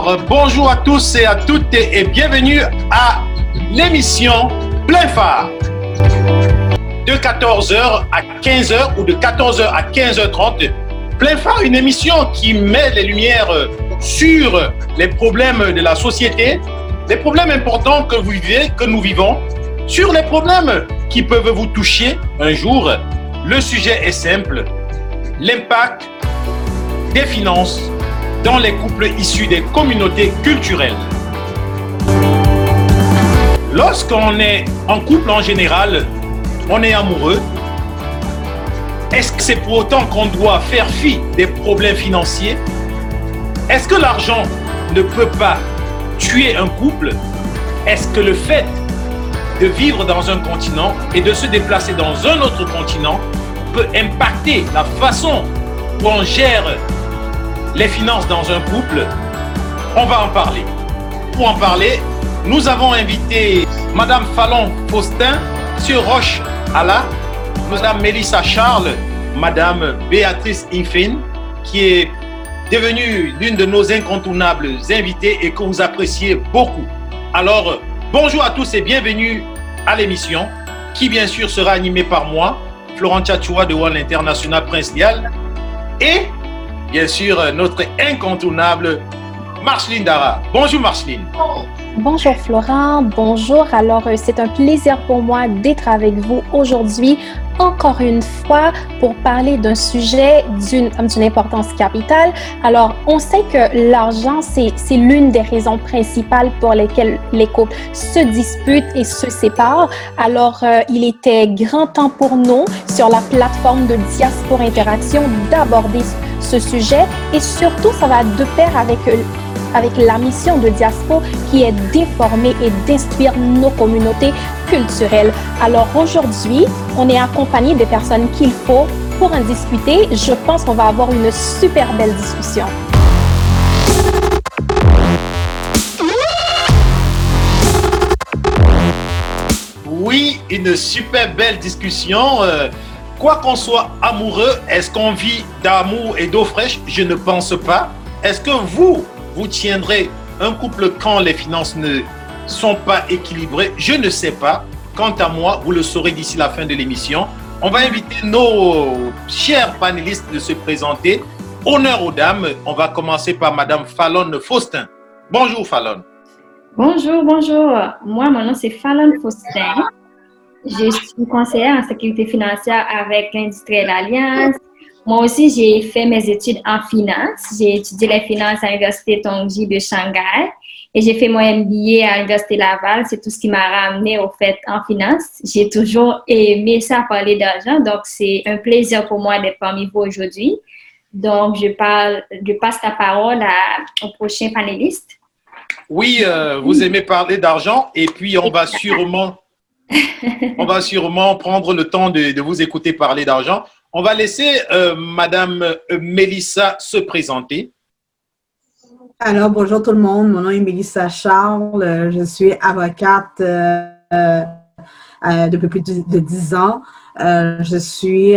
Alors, bonjour à tous et à toutes et bienvenue à l'émission Plein Phare. De 14h à 15h ou de 14h à 15h30. Plein Phare, une émission qui met les lumières sur les problèmes de la société, les problèmes importants que vous vivez, que nous vivons, sur les problèmes qui peuvent vous toucher un jour. Le sujet est simple, l'impact des finances dans les couples issus des communautés culturelles. Lorsqu'on est en couple en général, on est amoureux. Est-ce que c'est pour autant qu'on doit faire fi des problèmes financiers? Est-ce que l'argent ne peut pas tuer un couple? Est-ce que le fait de vivre dans un continent et de se déplacer dans un autre continent peut impacter la façon dont on gère les finances dans un couple, on va en parler. Pour en parler, nous avons invité Madame Fallon Faustin, Monsieur Roche Allah, Madame Mélissa Charles, Madame Béatrice Infine, qui est devenue l'une de nos incontournables invitées et que vous appréciez beaucoup. Alors, bonjour à tous et bienvenue à l'émission, qui bien sûr sera animée par moi, Florent Tchatchoua de Wall International Prince Lial, et bien sûr, notre incontournable Marceline Dara. Bonjour Marceline. Bonjour Florent, bonjour. Alors, euh, c'est un plaisir pour moi d'être avec vous aujourd'hui, encore une fois, pour parler d'un sujet d'une importance capitale. Alors, on sait que l'argent, c'est l'une des raisons principales pour lesquelles les couples se disputent et se séparent. Alors, euh, il était grand temps pour nous, sur la plateforme de Diaspora Interaction, d'aborder ce sujet et surtout, ça va de pair avec avec la mission de Diaspo qui est d'informer et d'instruire nos communautés culturelles. Alors aujourd'hui, on est accompagné des personnes qu'il faut pour en discuter. Je pense qu'on va avoir une super belle discussion. Oui, une super belle discussion. Euh, quoi qu'on soit amoureux, est-ce qu'on vit d'amour et d'eau fraîche? Je ne pense pas. Est-ce que vous, vous tiendrez un couple quand les finances ne sont pas équilibrées Je ne sais pas. Quant à moi, vous le saurez d'ici la fin de l'émission. On va inviter nos chers panélistes de se présenter. Honneur aux dames. On va commencer par Madame Fallon Faustin. Bonjour Fallon. Bonjour, bonjour. Moi, mon nom c'est Fallon Faustin. Je suis conseillère en sécurité financière avec l'Industrielle Alliance moi aussi, j'ai fait mes études en finance. J'ai étudié les finances à l'Université Tongji de Shanghai et j'ai fait mon MBA à l'Université Laval. C'est tout ce qui m'a ramené au fait en finance. J'ai toujours aimé ça parler d'argent, donc c'est un plaisir pour moi d'être parmi vous aujourd'hui. Donc, je, parle, je passe la parole au prochain panéliste. Oui, euh, vous aimez parler d'argent et puis on va sûrement, on va sûrement prendre le temps de, de vous écouter parler d'argent. On va laisser euh, Madame euh, Mélissa se présenter. Alors, bonjour tout le monde. Mon nom est Mélissa Charles. Je suis avocate euh, depuis plus de dix ans. je suis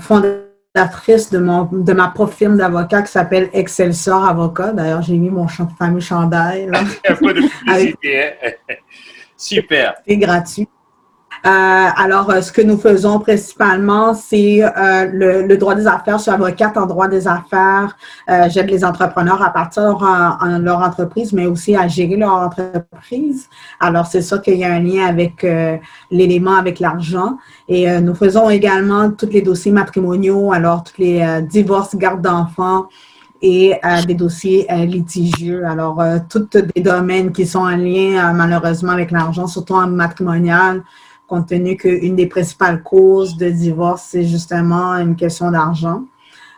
fondatrice de, mon, de ma propre firme d'avocat qui s'appelle Excelsior Avocat. D'ailleurs, j'ai mis mon fameux chandail. Un peu de publicité. Hein. Super. C'est gratuit. Euh, alors, euh, ce que nous faisons principalement, c'est euh, le, droit des affaires. Je suis avocate en droit des affaires. J'aide les entrepreneurs à partir de leur, entreprise, mais aussi à gérer leur entreprise. Alors, c'est ça qu'il y a un lien avec l'élément avec l'argent. Et nous faisons également tous les dossiers matrimoniaux, alors tous les divorces, garde d'enfants, et des dossiers litigieux. Alors, tous des domaines qui sont en lien malheureusement avec l'argent, surtout en matrimonial, compte tenu qu'une des principales causes de divorce, c'est justement une question d'argent.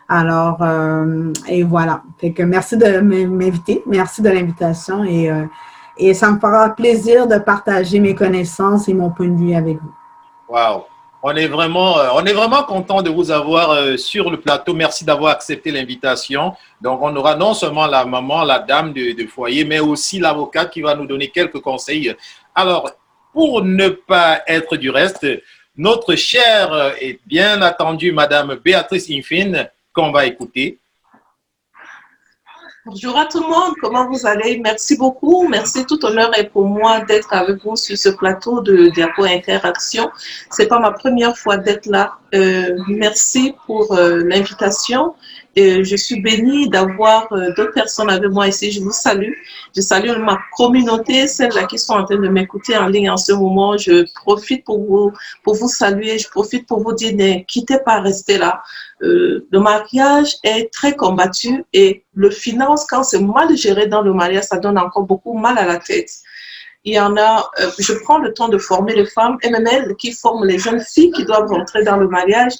Alors, euh, et voilà. Fait que merci de m'inviter. Merci de l'invitation et, euh, et ça me fera plaisir de partager mes connaissances et mon point de vue avec vous. Wow! On est vraiment, euh, on est vraiment content de vous avoir sur le plateau. Merci d'avoir accepté l'invitation. Donc, on aura non seulement la maman, la dame de, de foyer, mais aussi l'avocate qui va nous donner quelques conseils. Alors, pour ne pas être du reste, notre chère et bien attendue Madame Béatrice Infine, qu'on va écouter. Bonjour à tout le monde, comment vous allez? Merci beaucoup. Merci, tout honneur est pour moi d'être avec vous sur ce plateau de Diapo Interaction. C'est pas ma première fois d'être là. Euh, merci pour euh, l'invitation. Et je suis bénie d'avoir euh, d'autres personnes avec moi ici. Je vous salue. Je salue ma communauté, celles-là qui sont en train de m'écouter en ligne en ce moment. Je profite pour vous, pour vous saluer. Je profite pour vous dire ne quittez pas, restez là. Euh, le mariage est très combattu et le finance, quand c'est mal géré dans le mariage, ça donne encore beaucoup mal à la tête. Il y en a, euh, je prends le temps de former les femmes MML qui forment les jeunes filles qui doivent rentrer dans le mariage.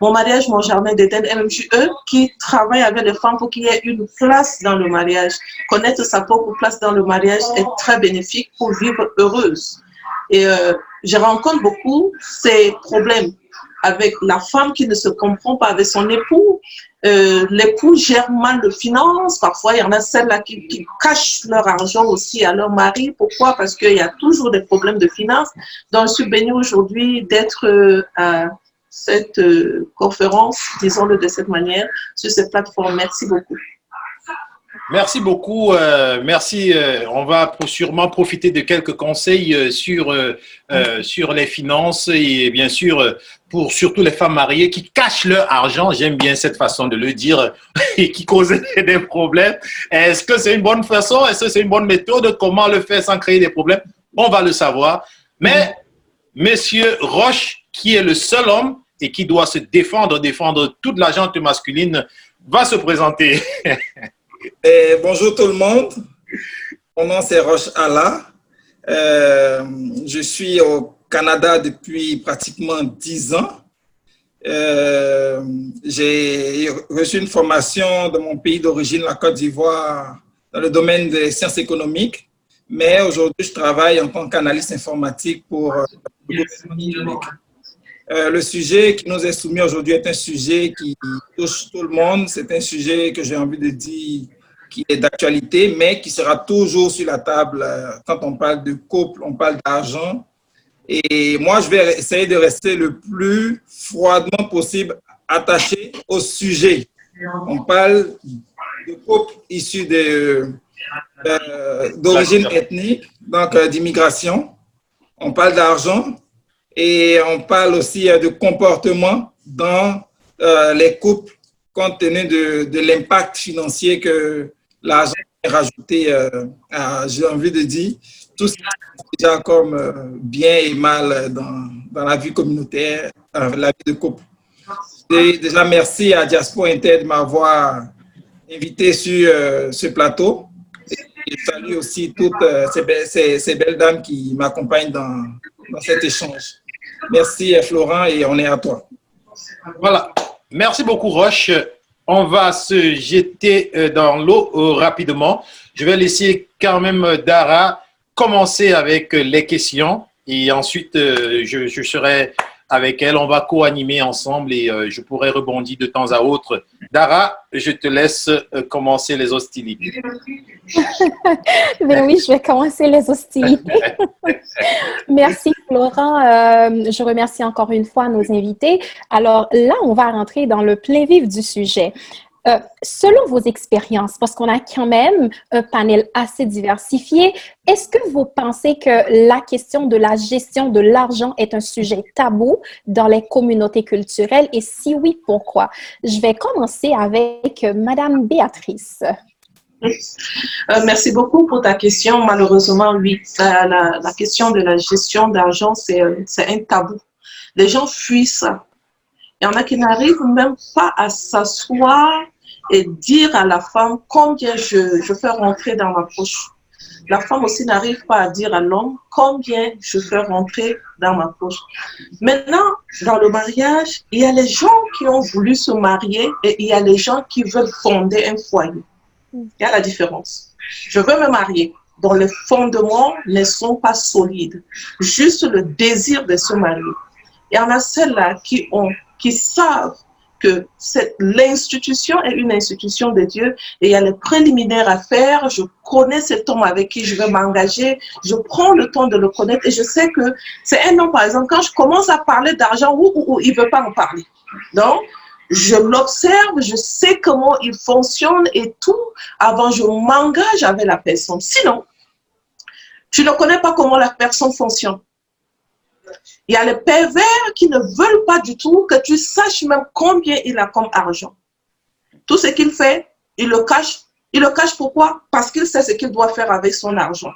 Mon mariage, mon jardin d'Éden, MMJE, qui travaille avec les femmes pour qu'il y ait une place dans le mariage. Connaître sa propre place dans le mariage est très bénéfique pour vivre heureuse. Et euh, je rencontre beaucoup ces problèmes avec la femme qui ne se comprend pas avec son époux. Euh, l'époux gère mal de finances. Parfois, il y en a celles-là qui, cachent leur argent aussi à leur mari. Pourquoi? Parce qu'il y a toujours des problèmes de finances. Donc, je suis bénie aujourd'hui d'être euh, à cette euh, conférence, disons-le de cette manière, sur cette plateforme. Merci beaucoup. Merci beaucoup. Euh, merci. On va sûrement profiter de quelques conseils sur, sur les finances et bien sûr pour surtout les femmes mariées qui cachent leur argent. J'aime bien cette façon de le dire et qui causent des problèmes. Est-ce que c'est une bonne façon? Est-ce que c'est une bonne méthode? Comment le faire sans créer des problèmes? On va le savoir. Mais Monsieur Roche, qui est le seul homme et qui doit se défendre, défendre toute la gente masculine, va se présenter. Et bonjour tout le monde. Mon nom c'est Roche Allah. Euh, je suis au Canada depuis pratiquement 10 ans. Euh, J'ai reçu une formation de mon pays d'origine, la Côte d'Ivoire, dans le domaine des sciences économiques. Mais aujourd'hui, je travaille en tant qu'analyste informatique pour euh, euh, le sujet qui nous est soumis aujourd'hui est un sujet qui touche tout le monde. C'est un sujet que j'ai envie de dire qui est d'actualité, mais qui sera toujours sur la table euh, quand on parle de couple, on parle d'argent. Et moi, je vais essayer de rester le plus froidement possible attaché au sujet. On parle de couple issu euh, d'origine ethnique, donc euh, d'immigration. On parle d'argent et on parle aussi de comportement dans les couples compte tenu de, de l'impact financier que l'argent est rajouté, euh, j'ai envie de dire, tout ce déjà comme euh, bien et mal dans, dans, la vie communautaire, dans la vie de couple. Déjà, merci à Diaspora Inter de m'avoir invité sur euh, ce plateau. Et je salue aussi toutes euh, ces, be ces, belles dames qui m'accompagnent dans, dans cet échange. Merci Florent et on est à toi. Voilà. Merci beaucoup Roche. On va se jeter euh, dans l'eau euh, rapidement. Je vais laisser quand même euh, Dara commencer avec les questions et ensuite je, je serai avec elle. On va co-animer ensemble et je pourrai rebondir de temps à autre. Dara, je te laisse commencer les hostilités. ben oui, je vais commencer les hostilités. Merci Florent. Euh, je remercie encore une fois nos invités. Alors là, on va rentrer dans le plein vif du sujet. Euh, selon vos expériences, parce qu'on a quand même un panel assez diversifié, est-ce que vous pensez que la question de la gestion de l'argent est un sujet tabou dans les communautés culturelles? Et si oui, pourquoi? Je vais commencer avec Madame Béatrice. Euh, merci beaucoup pour ta question. Malheureusement, oui, la, la question de la gestion d'argent, c'est un tabou. Les gens fuient ça. Il y en a qui n'arrivent même pas à s'asseoir et dire à la femme combien je, fais rentrer dans ma poche. La femme aussi n'arrive pas à dire à l'homme combien je fais rentrer dans ma poche. Maintenant, dans le mariage, il y a les gens qui ont voulu se marier et il y a les gens qui veulent fonder un foyer. Il y a la différence. Je veux me marier, dont les fondements ne sont pas solides. Juste le désir de se marier. Il y en a celles-là qui ont, qui savent que l'institution est une institution de Dieu et il y a les préliminaires à faire. Je connais cet homme avec qui je vais m'engager. Je prends le temps de le connaître et je sais que c'est un homme, par exemple, quand je commence à parler d'argent, ou, ou, ou, il ne veut pas en parler. Donc, je l'observe, je sais comment il fonctionne et tout avant je m'engage avec la personne. Sinon, tu ne connais pas comment la personne fonctionne. Il y a les pervers qui ne veulent pas du tout que tu saches même combien il a comme argent. Tout ce qu'il fait, il le cache. Il le cache pourquoi? Parce qu'il sait ce qu'il doit faire avec son argent.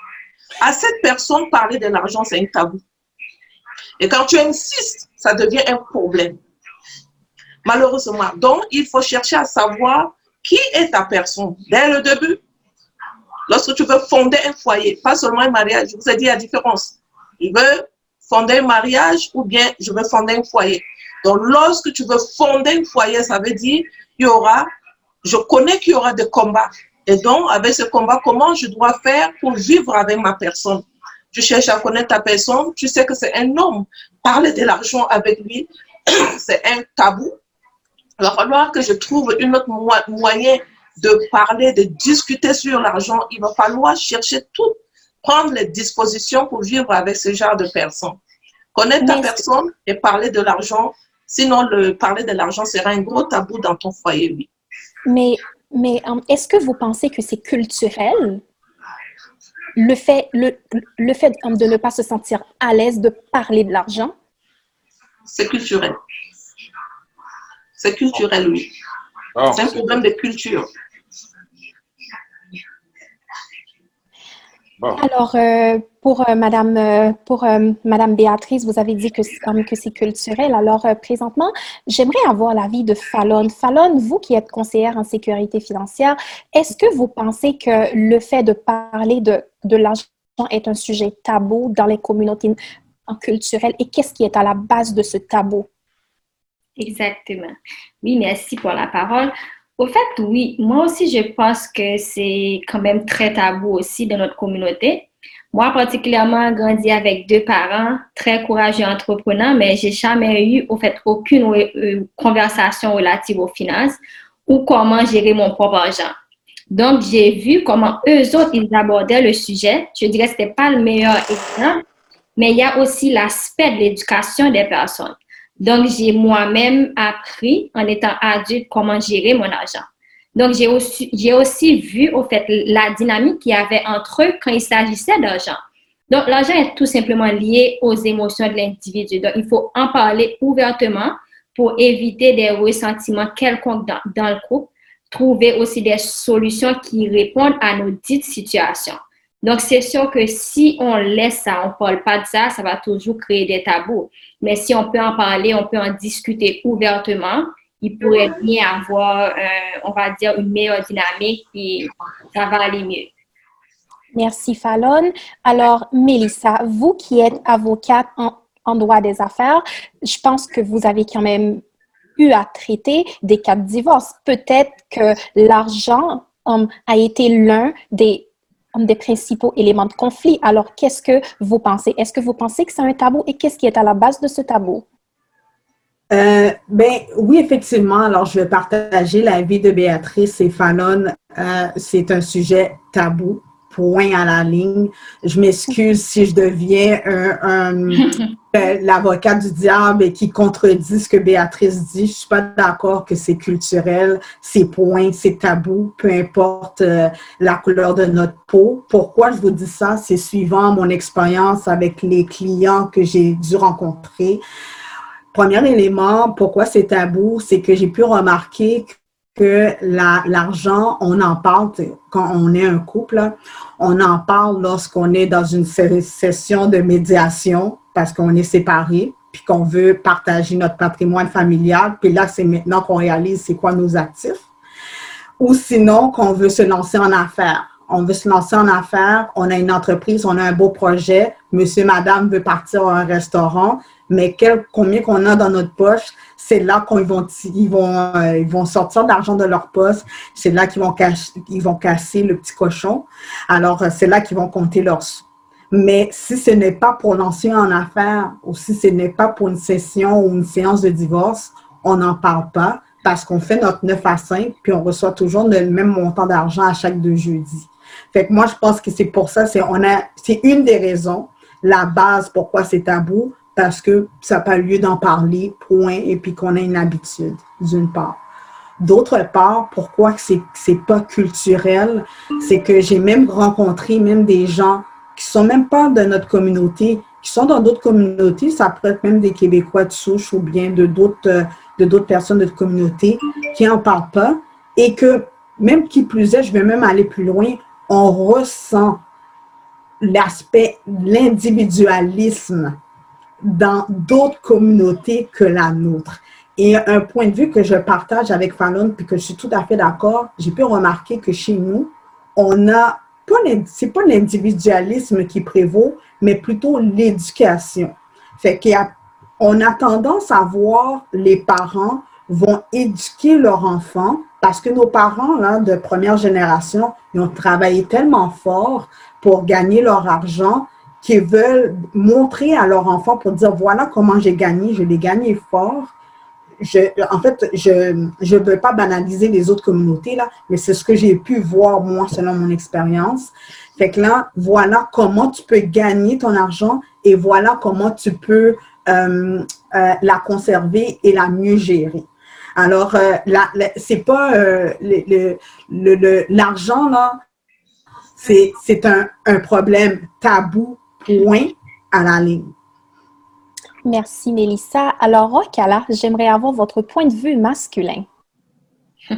À cette personne, parler de l'argent, c'est un tabou. Et quand tu insistes, ça devient un problème. Malheureusement. Donc, il faut chercher à savoir qui est ta personne dès le début. Lorsque tu veux fonder un foyer, pas seulement un mariage, je vous ai dit la différence. Il veut fonder un mariage ou bien je veux fonder un foyer. Donc, lorsque tu veux fonder un foyer, ça veut dire il y aura, je connais qu'il y aura des combats. Et donc, avec ce combat, comment je dois faire pour vivre avec ma personne? Tu cherches à connaître ta personne, tu sais que c'est un homme. Parler de l'argent avec lui, c'est un tabou. Il va falloir que je trouve une autre moyen de parler, de discuter sur l'argent. Il va falloir chercher tout, prendre les dispositions pour vivre avec ce genre de personnes. Connaître ta personne et parler de l'argent. Sinon, le parler de l'argent sera un gros tabou dans ton foyer, oui. Mais, mais euh, est-ce que vous pensez que c'est culturel? Le fait, le, le fait de ne pas se sentir à l'aise de parler de l'argent? C'est culturel. C'est culturel, oui. Ah, c'est un problème de culture. Alors, euh, pour, euh, Madame, euh, pour Madame Béatrice, vous avez dit que, que c'est culturel. Alors, présentement, j'aimerais avoir l'avis de Fallon. Fallon, vous qui êtes conseillère en sécurité financière, est-ce que vous pensez que le fait de parler de, de l'argent est un sujet tabou dans les communautés culturelles et qu'est-ce qui est à la base de ce tabou? Exactement. Oui, merci pour la parole. Au fait, oui, moi aussi, je pense que c'est quand même très tabou aussi dans notre communauté. Moi, particulièrement, grandi avec deux parents très courageux entrepreneurs, mais j'ai jamais eu, au fait, aucune euh, conversation relative aux finances ou comment gérer mon propre argent. Donc, j'ai vu comment eux autres, ils abordaient le sujet. Je dirais que ce n'était pas le meilleur exemple, mais il y a aussi l'aspect de l'éducation des personnes. Donc, j'ai moi-même appris en étant adulte comment gérer mon argent. Donc, j'ai aussi, j'ai aussi vu, au fait, la dynamique qu'il y avait entre eux quand il s'agissait d'argent. Donc, l'argent est tout simplement lié aux émotions de l'individu. Donc, il faut en parler ouvertement pour éviter des ressentiments quelconques dans, dans le couple, trouver aussi des solutions qui répondent à nos dites situations. Donc, c'est sûr que si on laisse ça, on ne parle pas de ça, ça va toujours créer des tabous. Mais si on peut en parler, on peut en discuter ouvertement, il pourrait bien avoir, euh, on va dire, une meilleure dynamique et ça va aller mieux. Merci, Fallon. Alors, Mélissa, vous qui êtes avocate en, droit des affaires, je pense que vous avez quand même eu à traiter des cas de divorce. Peut-être que l'argent um, a été l'un des des principaux éléments de conflit. Alors, qu'est-ce que vous pensez? Est-ce que vous pensez que c'est un tabou et qu'est-ce qui est à la base de ce tabou? Euh, ben oui, effectivement. Alors, je vais partager l'avis de Béatrice et Fallon. Euh, c'est un sujet tabou point à la ligne. Je m'excuse si je deviens un, euh, l'avocat du diable et qui contredit ce que Béatrice dit. Je suis pas d'accord que c'est culturel, c'est point, c'est tabou, peu importe euh, la couleur de notre peau. Pourquoi je vous dis ça? C'est suivant mon expérience avec les clients que j'ai dû rencontrer. Premier élément, pourquoi c'est tabou, c'est que j'ai pu remarquer que l'argent, on en parle quand on est un couple, on en parle lorsqu'on est dans une session de médiation parce qu'on est séparés, puis qu'on veut partager notre patrimoine familial, puis là, c'est maintenant qu'on réalise c'est quoi nos actifs. Ou sinon, qu'on veut se lancer en affaires. On veut se lancer en affaires, on a une entreprise, on a un beau projet, monsieur, madame veut partir à un restaurant, mais quel, combien qu'on a dans notre poche, c'est là qu'ils vont, ils vont, euh, ils vont sortir l'argent de leur poche, c'est là qu'ils vont, ils vont casser le petit cochon. Alors, euh, c'est là qu'ils vont compter leurs sous. Mais si ce n'est pas pour lancer en affaire ou si ce n'est pas pour une session ou une séance de divorce, on n'en parle pas parce qu'on fait notre 9 à 5 puis on reçoit toujours le même montant d'argent à chaque deux jeudis. Fait que moi, je pense que c'est pour ça, c'est, on a, c'est une des raisons, la base pourquoi c'est tabou, parce que ça n'a pas lieu d'en parler, point, et puis qu'on a une habitude, d'une part. D'autre part, pourquoi c'est c'est pas culturel, c'est que j'ai même rencontré même des gens qui sont même pas de notre communauté, qui sont dans d'autres communautés, ça peut être même des Québécois de souche ou bien de d'autres de d'autres personnes de notre communauté qui en parlent pas et que même qui plus est, je vais même aller plus loin, on ressent l'aspect, l'individualisme dans d'autres communautés que la nôtre. Et un point de vue que je partage avec Fallon, puis que je suis tout à fait d'accord, j'ai pu remarquer que chez nous, on a, c'est pas l'individualisme qui prévaut, mais plutôt l'éducation. Fait qu'on a tendance à voir les parents vont éduquer leurs enfants parce que nos parents là, de première génération, ils ont travaillé tellement fort pour gagner leur argent qu'ils veulent montrer à leurs enfants pour dire voilà comment j'ai gagné, je l'ai gagné fort. Je, en fait, je ne veux pas banaliser les autres communautés, là, mais c'est ce que j'ai pu voir, moi, selon mon expérience. Fait que là, voilà comment tu peux gagner ton argent et voilà comment tu peux euh, euh, la conserver et la mieux gérer. Alors, euh, c'est pas euh, l'argent, là, c'est un, un problème tabou, point à la ligne. Merci, Mélissa. Alors, Rokala, j'aimerais avoir votre point de vue masculin.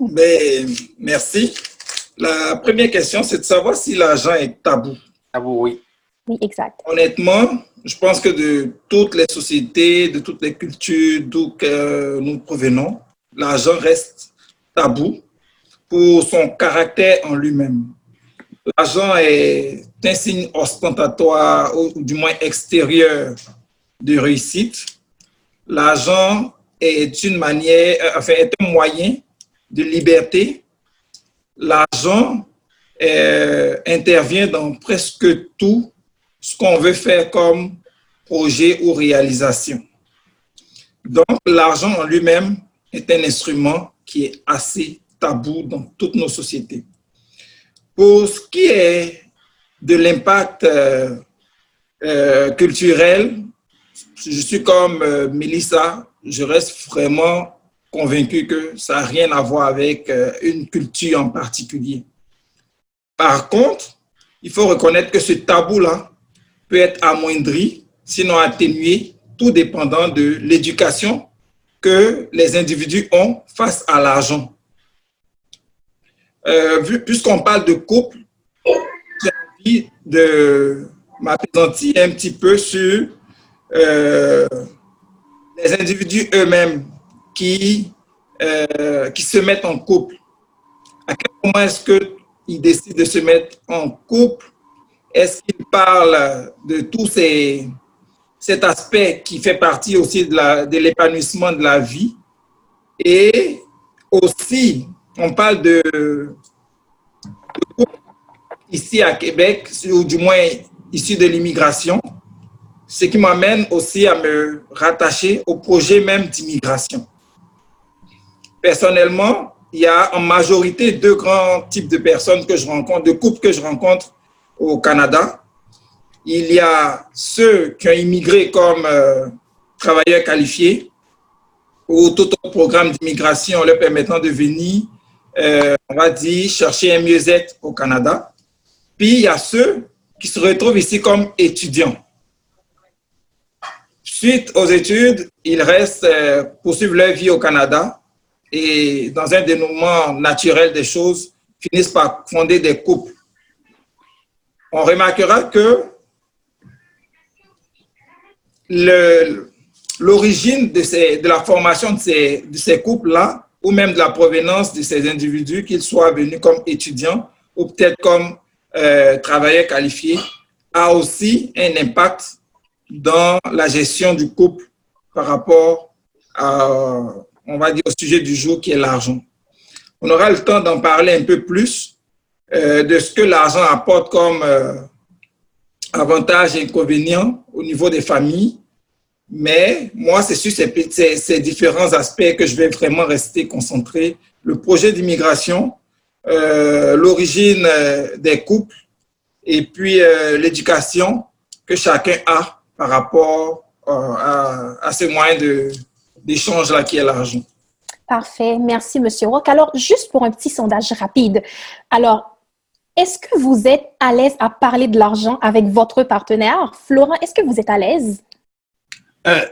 Ben, merci. La première question, c'est de savoir si l'argent est tabou. Tabou, oui. Oui, exact. Honnêtement, je pense que de toutes les sociétés, de toutes les cultures d'où nous provenons, l'argent reste tabou pour son caractère en lui-même. L'argent est un signe ostentatoire ou du moins extérieur de réussite. L'argent est une manière, euh, un moyen de liberté. L'argent euh, intervient dans presque tout ce qu'on veut faire comme projet ou réalisation. Donc, l'argent en lui-même est un instrument qui est assez tabou dans toutes nos sociétés. Pour ce qui est de l'impact euh, euh, culturel, je suis comme euh, Melissa, je reste vraiment convaincu que ça n'a rien à voir avec une culture en particulier. Par contre, il faut reconnaître que ce tabou-là peut être amoindri, sinon atténué, tout dépendant de l'éducation que les individus ont face à l'argent. Euh, Puisqu'on parle de couple, j'ai envie de m'appesantir un petit peu sur euh, les individus eux-mêmes qui, euh, qui se mettent en couple. À quel moment est-ce qu'ils décident de se mettre en couple? Est-ce qu'il parle de tout ces, cet aspect qui fait partie aussi de l'épanouissement de, de la vie? Et aussi, on parle de, de ici à Québec, ou du moins ici de l'immigration, ce qui m'amène aussi à me rattacher au projet même d'immigration. Personnellement, il y a en majorité deux grands types de personnes que je rencontre, de couples que je rencontre au Canada. Il y a ceux qui ont immigré comme euh, travailleurs qualifiés ou tout autre programme d'immigration leur permettant de venir, euh, on va dire, chercher un mieux-être au Canada. Puis il y a ceux qui se retrouvent ici comme étudiants. Suite aux études, ils restent, euh, poursuivre leur vie au Canada et dans un dénouement naturel des choses, finissent par fonder des couples on remarquera que l'origine de, la formation de ces couples-là, ou même de la provenance de ces individus, qu'ils soient venus comme étudiants ou peut-être comme euh, travailleurs qualifiés, a aussi un impact dans la gestion du couple par rapport à, on va dire, au sujet du jour qui est l'argent. On aura le temps d'en parler un peu plus, euh, de ce que l'argent apporte comme euh, avantages et inconvénients au niveau des familles. Mais moi, c'est sur ces, différents aspects que je vais vraiment rester concentré. Le projet d'immigration, euh, l'origine des couples et puis l'éducation que chacun a par rapport à, à ces moyens d'échange-là qui est l'argent. Parfait. Merci, Monsieur Rock. Alors, juste pour un petit sondage rapide. Alors, est-ce que vous êtes à l'aise à parler de l'argent avec votre partenaire? Florent, est-ce que vous êtes à l'aise? Euh,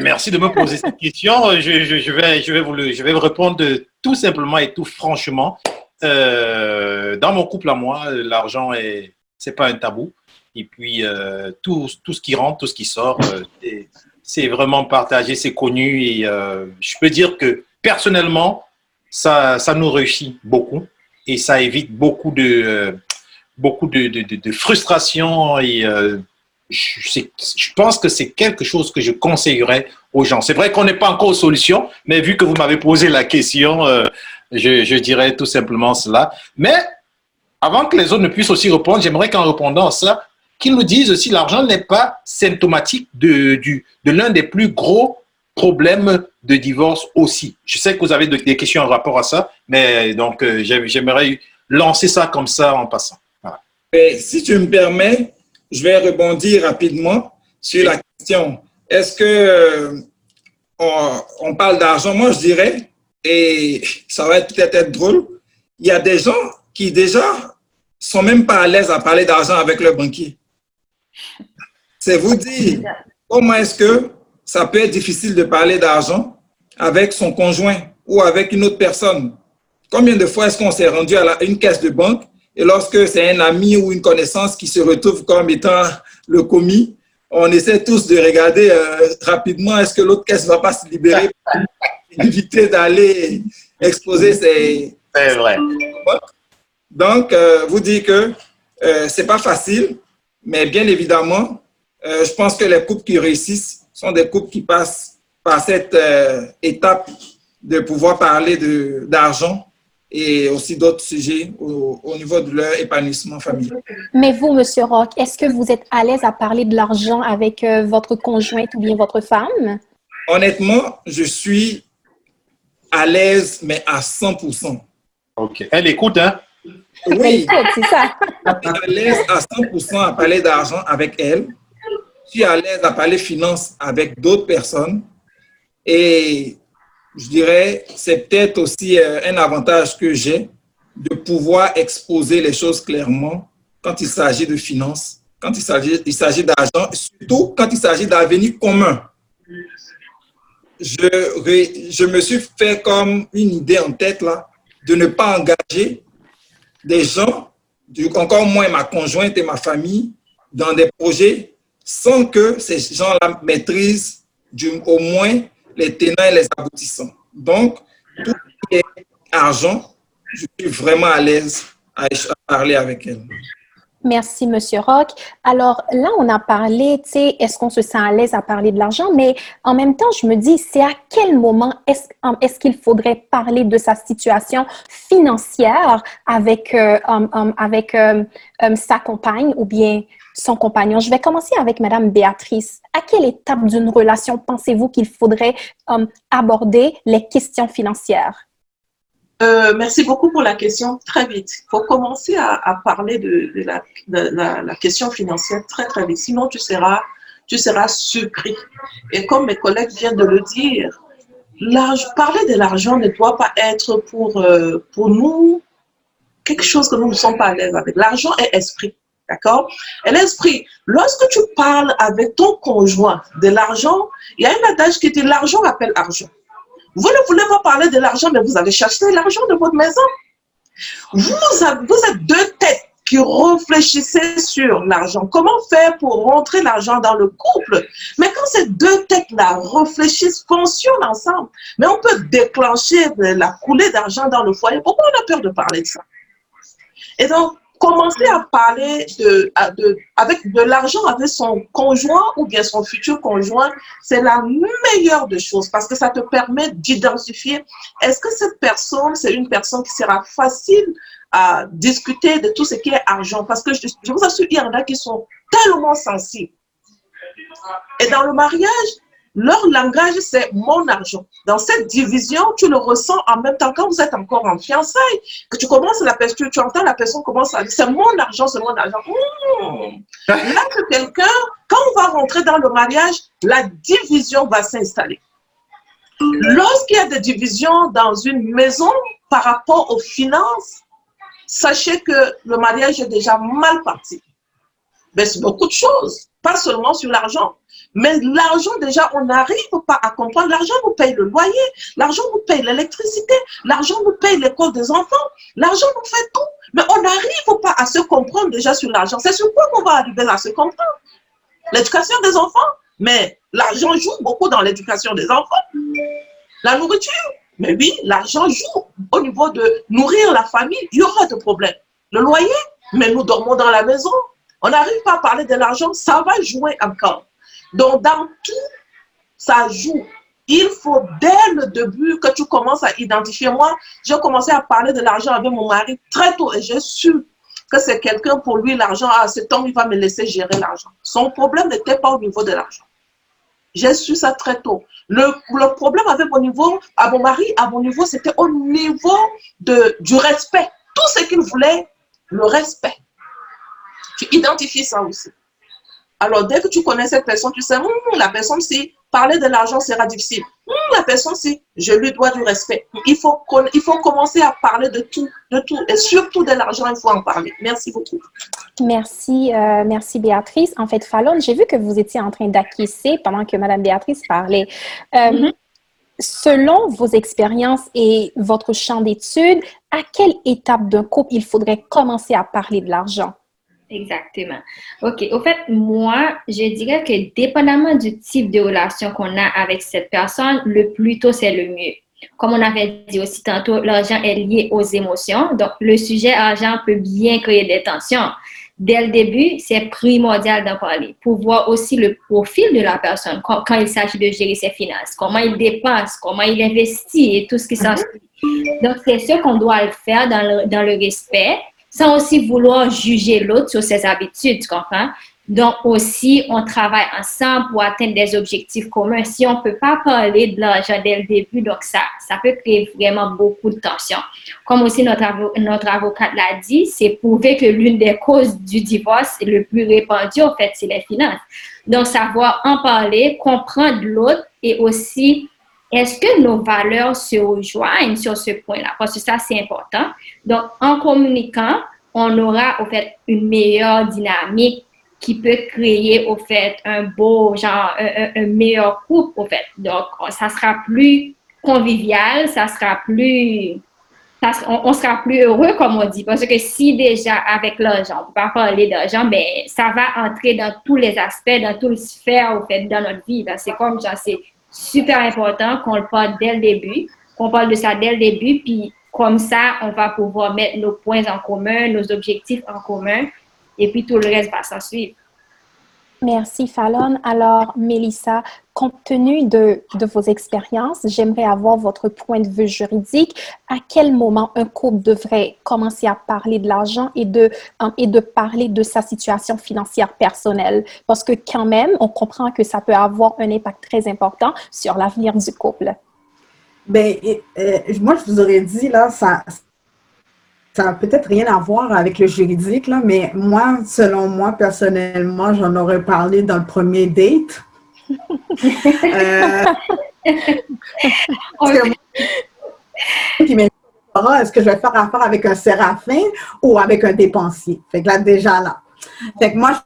merci de me poser cette question. Je, vais, je, vais vous le, je vais vous répondre tout simplement et tout franchement. Euh, dans mon couple à moi, l'argent est c'est pas un tabou. Et puis euh, tout, tout, ce qui rentre, tout ce qui sort, euh, c'est vraiment partagé, c'est connu. Et je peux dire que personnellement, ça, ça nous réussit beaucoup et ça évite beaucoup de beaucoup de, de, de, frustration et je, je, pense que c'est quelque chose que je conseillerais aux gens. C'est vrai qu'on n'est pas encore aux solutions, mais vu que vous m'avez posé la question, je, je, dirais tout simplement cela. Mais avant que les autres ne puissent aussi répondre, j'aimerais qu'en répondant à ça, qu'ils nous disent aussi l'argent n'est pas symptomatique de l'un des plus gros problèmes de divorce aussi. Je sais que vous avez des questions en rapport à ça, mais donc euh, j'aimerais lancer ça comme ça en passant. Et si tu me permets, je vais rebondir rapidement sur la question. Est-ce que euh, on, parle d'argent? Moi, je dirais, et ça va peut-être être drôle, il y a des gens qui déjà sont même pas à l'aise à parler d'argent avec leur banquier. C'est vous dire comment est-ce que ça peut être difficile de parler d'argent avec son conjoint ou avec une autre personne. Combien de fois est-ce qu'on s'est rendu à une caisse de banque et lorsque c'est un ami ou une connaissance qui se retrouve comme étant le commis, on essaie tous de regarder euh, rapidement est-ce que l'autre caisse ne va pas se libérer pour éviter d'aller exposer ses... C'est vrai. Donc, euh, vous dites que euh, c'est pas facile, mais bien évidemment, je pense que les couples qui réussissent sont des couples qui passent par cette étape de pouvoir parler d'argent et aussi d'autres sujets au, au, niveau de leur épanouissement familial. Mais vous, Monsieur Rock, est-ce que vous êtes à l'aise à parler de l'argent avec euh, votre conjointe ou bien votre femme? Honnêtement, je suis à l'aise, mais à 100 OK. Elle écoute, hein? Oui, c'est ça. Je suis à l'aise à 100% à parler d'argent avec elle. Je suis à l'aise à parler finance avec d'autres personnes. Et je dirais, c'est peut-être aussi euh, un avantage que j'ai de pouvoir exposer les choses clairement quand il s'agit de finances, quand il s'agit, d'argent, surtout quand il s'agit d'avenir commun. Je, je me suis fait comme une idée en tête là, de ne pas engager des gens, encore moins ma conjointe et ma famille, dans des projets sans que ces gens-là maîtrisent du, au moins les tenants et les aboutissants. Donc, tout ce qui est argent, je suis vraiment à l'aise à parler avec elle. Merci, Monsieur Rock. Alors là, on a parlé, tu sais, est-ce qu'on se sent à l'aise à parler de l'argent, mais en même temps, je me dis, c'est à quel moment est-ce est qu'il faudrait parler de sa situation financière avec, euh, um, um, avec um, sa compagne ou bien son compagnon. Je vais commencer avec Madame Béatrice. À quelle étape d'une relation pensez-vous qu'il faudrait aborder les questions financières? Euh, merci beaucoup pour la question. Très vite. Il faut commencer à, parler de, la, question financière très, très vite. Sinon, tu seras, tu seras surpris. Et comme mes collègues viennent de le dire, parler de l'argent ne doit pas être euh, pour nous quelque chose que nous ne sommes pas à l'aise avec. L'argent est esprit. D'accord? Et l'esprit, lorsque tu parles avec ton conjoint de l'argent, il y a un adage qui dit l'argent appelle argent. Vous ne voulez pas parler de l'argent, mais vous allez chercher l'argent de votre maison. Vous, avez, êtes deux têtes qui réfléchissez sur l'argent. Comment faire pour rentrer l'argent dans le couple? Mais quand ces deux têtes-là réfléchissent, fonctionnent ensemble, mais on peut déclencher la coulée d'argent dans le foyer. Pourquoi on a peur de parler de ça? Et donc, commencer à parler de, avec de l'argent avec son conjoint ou bien son futur conjoint, c'est la meilleure des choses parce que ça te permet d'identifier est-ce que cette personne, c'est une personne qui sera facile à discuter de tout ce qui est argent parce que je, je vous assure, il y en a qui sont tellement sensibles. Et dans le mariage, Leur langage, c'est mon argent. Dans cette division, tu le ressens en même temps quand vous êtes encore en fiançailles, que tu commences la personne, tu entends la personne commence à dire, c'est mon argent, c'est mon argent. Mmh. Là, que quelqu'un, quand on va rentrer dans le mariage, la division va s'installer. Lorsqu'il y a des divisions dans une maison par rapport aux finances, sachez que le mariage est déjà mal parti. Mais c'est beaucoup de choses, pas seulement sur l'argent. Mais l'argent, déjà, on n'arrive pas à comprendre. L'argent nous paye le loyer, l'argent nous paye l'électricité, l'argent nous paye l'école des enfants, l'argent nous fait tout. Mais on n'arrive pas à se comprendre déjà sur l'argent. C'est sur quoi on va arriver à se comprendre? L'éducation des enfants, mais l'argent joue beaucoup dans l'éducation des enfants. La nourriture, mais oui, l'argent joue au niveau de nourrir la famille. Il y aura des problèmes. Le loyer, mais nous dormons dans la maison. On n'arrive pas à parler de l'argent, ça va jouer encore. Donc, dans tout, ça joue. Il faut, dès le début, que tu commences à identifier. Moi, j'ai commencé à parler de l'argent avec mon mari très tôt et j'ai su que c'est quelqu'un pour lui, l'argent, à ce temps, il va me laisser gérer l'argent. Son problème n'était pas au niveau de l'argent. J'ai su ça très tôt. Le, le, problème avec mon niveau, à mon mari, à mon niveau, c'était au niveau de, du respect. Tout ce qu'il voulait, le respect. Tu identifies ça aussi. Alors, dès que tu connais cette personne, tu sais, hum, la personne, si parler de l'argent sera difficile. Hum, la personne, si je lui dois du respect. Il faut, il faut commencer à parler de tout, de tout. Et surtout de l'argent, il faut en parler. Merci beaucoup. Merci, euh, merci Béatrice. En fait, Fallon, j'ai vu que vous étiez en train d'acquiescer pendant que Madame Béatrice parlait. Euh, mm -hmm. Selon vos expériences et votre champ d'études, à quelle étape d'un couple il faudrait commencer à parler de l'argent? Exactement. OK. Au fait, moi, je dirais que dépendamment du type de relation qu'on a avec cette personne, le plus tôt, c'est le mieux. Comme on avait dit aussi tantôt, l'argent est lié aux émotions. Donc, le sujet argent peut bien créer des tensions. Dès le début, c'est primordial d'en parler pour voir aussi le profil de la personne quand, il s'agit de gérer ses finances, comment il dépense, comment il investit et tout ce qui s'ensuit. Donc, c'est sûr qu'on doit le faire dans le, dans le respect sans aussi vouloir juger l'autre sur ses habitudes, tu comprends? Donc aussi, on travaille ensemble pour atteindre des objectifs communs. Si on ne peut pas parler de l'argent dès le début, donc ça, ça peut créer vraiment beaucoup de tension. Comme aussi notre, notre avocate l'a dit, c'est prouvé que l'une des causes du divorce le plus répandu, en fait, c'est les finances. Donc, savoir en parler, comprendre l'autre et aussi est-ce que nos valeurs se rejoignent sur ce point-là? Parce que ça, c'est important. Donc, en communiquant, on aura, au fait, une meilleure dynamique qui peut créer, au fait, un beau, genre, un, meilleur couple, au fait. Donc, ça sera plus convivial, ça sera plus... On, sera plus heureux, comme on dit. Parce que si déjà, avec l'argent, on ne peut pas parler d'argent, mais ça va entrer dans tous les aspects, dans toutes les sphères, au fait, dans notre vie. C'est comme, genre, c'est super important qu'on le parle dès le début, qu'on parle de ça dès le début, puis comme ça, on va pouvoir mettre nos points en commun, nos objectifs en commun, et puis tout le reste va s'en suivre. Merci, Fallon. Alors, Mélissa, compte tenu de, vos expériences, j'aimerais avoir votre point de vue juridique. À quel moment un couple devrait commencer à parler de l'argent et de, et de parler de sa situation financière personnelle? Parce que quand même, on comprend que ça peut avoir un impact très important sur l'avenir du couple. Bien, euh, moi, je vous aurais dit, là, ça, ça n'a peut-être rien à voir avec le juridique, là, mais moi, selon moi, personnellement, j'en aurais parlé dans le premier date. Euh, est-ce que je vais faire affaire avec un séraphin ou avec un dépensier? Fait que là, déjà là. Fait que moi,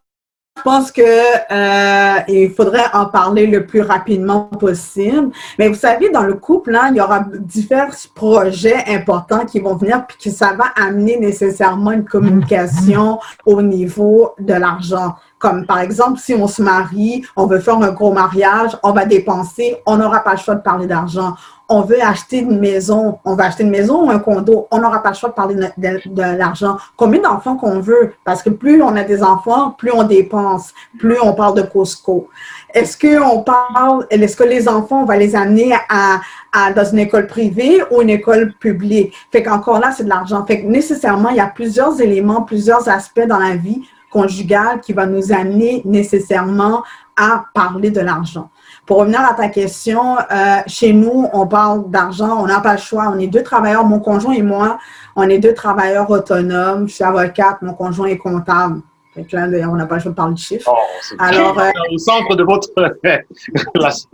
je pense que euh, il faudrait en parler le plus rapidement possible. Mais vous savez, dans le couple, là, il y aura divers projets importants qui vont venir, puis que ça va amener nécessairement une communication au niveau de l'argent. Comme par exemple, si on se marie, on veut faire un gros mariage, on va dépenser, on n'aura pas le choix de parler d'argent. On veut acheter une maison, on va acheter une maison ou un condo, on n'aura pas le choix de parler de, l'argent. Combien d'enfants qu'on veut? Parce que plus on a des enfants, plus on dépense, plus on parle de Costco. Est-ce qu'on parle, est-ce que les enfants, on va les amener à, dans une école privée ou une école publique? Fait qu'encore là, c'est de l'argent. Fait que nécessairement, il y a plusieurs éléments, plusieurs aspects dans la vie conjugale qui va nous amener nécessairement à parler de l'argent. pour revenir à ta question, euh, chez nous, on parle d'argent, on n'a pas le choix. On est deux travailleurs, mon conjoint et moi, on est deux travailleurs autonomes. Je suis avocate, mon conjoint est comptable. Que là, on n'a pas le choix de parler de chiffres. Oh, Alors, euh, au centre de votre relation.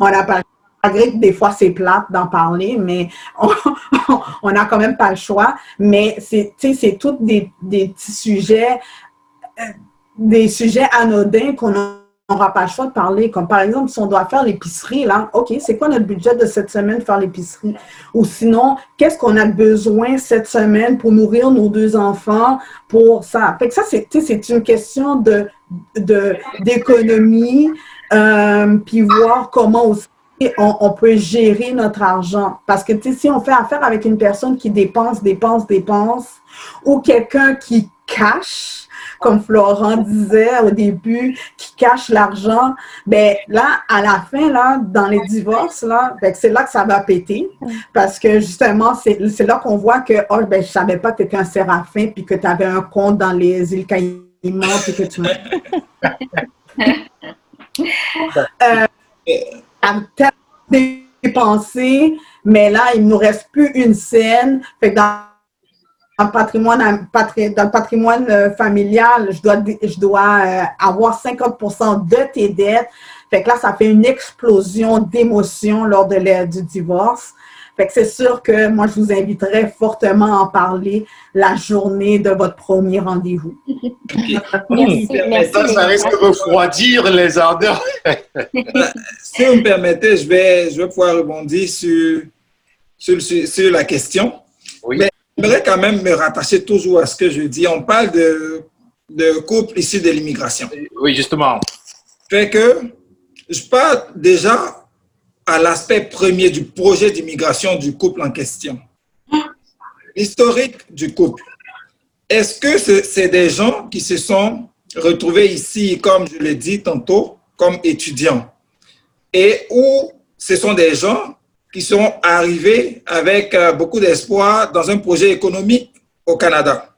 on n'a pas malgré que des fois c'est plate d'en parler, mais on n'a quand même pas le choix. Mais c'est, tous des, des petits sujets, euh, des sujets anodins qu'on n'aura pas le choix de parler. Comme par exemple, si on doit faire l'épicerie, là, OK, c'est quoi notre budget de cette semaine de faire l'épicerie? Ou sinon, qu'est-ce qu'on a besoin cette semaine pour nourrir nos deux enfants pour ça? Fait que ça, c'est, une question de, d'économie, euh, puis voir comment aussi on, on peut gérer notre argent. Parce que, tu sais, si on fait affaire avec une personne qui dépense, dépense, dépense, ou quelqu'un qui cache, comme Florent disait au début, qui cache l'argent, ben là, à la fin, là, dans les divorces, là, ben, c'est là que ça va péter. Parce que justement, c'est c'est là qu'on voit que, oh, ben, je savais pas que tu étais un séraphin, puis que tu avais un compte dans les îles Caïmans, puis que tu euh, à tellement dépensé, mais là, il ne nous reste plus une scène. Fait que dans, le patrimoine, patri- dans le patrimoine euh, familial, je dois, je dois euh, avoir 50 de tes dettes. Fait que là, ça fait une explosion d'émotions lors de du divorce. Fait que c'est sûr que moi, je vous inviterais fortement à en parler la journée de votre premier rendez-vous. Merci, merci. Ça, ça risque de refroidir les ardeurs. Si vous me permettez, je vais, je vais pouvoir rebondir sur, sur, sur- la question. Oui. Mais j'aimerais quand même me rattacher toujours à ce que je dis. On parle de, de couples issus de l'immigration. Oui, justement. Fait que je parle déjà à l'aspect premier du projet d'immigration du couple en question. L'historique du couple. Est-ce que ce- c'est des gens qui se sont retrouvés ici, comme je l'ai dit tantôt, comme étudiants? Et où ce sont des gens qui sont arrivés avec euh, beaucoup d'espoir dans un projet économique au Canada?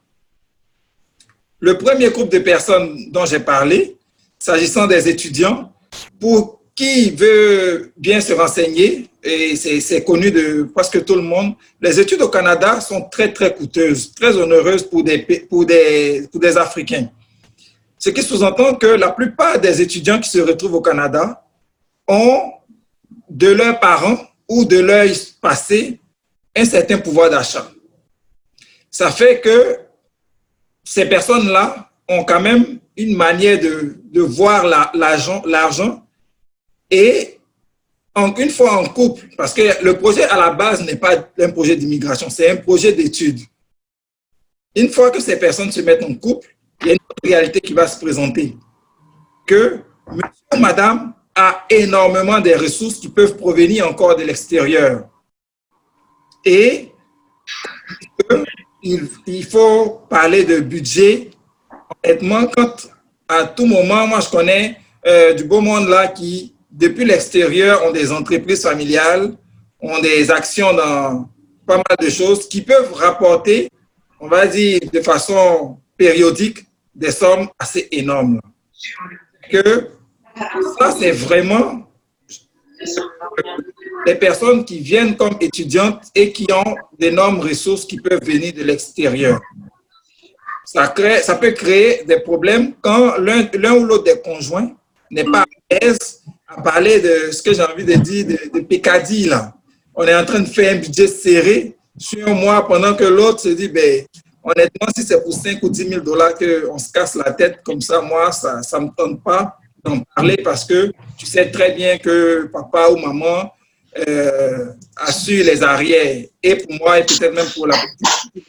Le premier groupe de personnes dont j'ai parlé, s'agissant des étudiants, pour qui veut bien se renseigner, et c'est connu de presque tout le monde, les études au Canada sont très, très coûteuses, très onéreuses pour des, pour des, pour des Africains. Ce qui sous-entend que la plupart des étudiants qui se retrouvent au Canada ont de leurs parents ou de leur passé un certain pouvoir d'achat. Ça fait que ces personnes-là ont quand même une manière de, de voir la- l'argent l'argent et en- une fois en couple, parce que le projet à la base n'est pas un projet d'immigration, c'est un projet d'études. Une fois que ces personnes se mettent en couple, il y a une réalité qui va se présenter. Que monsieur madame a énormément de ressources qui peuvent provenir encore de l'extérieur. Et il faut parler de budget. Honnêtement, quand à tout moment, moi je connais euh, du beau monde là qui, depuis l'extérieur, ont des entreprises familiales, ont des actions dans pas mal de choses qui peuvent rapporter, on va dire de façon périodique, des sommes assez énormes. Que ça, c'est vraiment les personnes qui viennent comme étudiantes et qui ont d'énormes ressources qui peuvent venir de l'extérieur. Ça, ça peut créer des problèmes quand l'un ou l'autre des conjoints n'est pas à l'aise parler de ce que j'ai envie de dire, de, de. On est en train de faire un budget serré sur un mois pendant que l'autre se dit, ben, honnêtement, si c'est pour 5 ou 10 000 dollars qu'on se casse la tête comme ça, moi, ça ne me tente pas d'en parler parce que tu sais très bien que papa ou maman euh, assure les arrières. Et pour moi, et peut-être même pour la petite.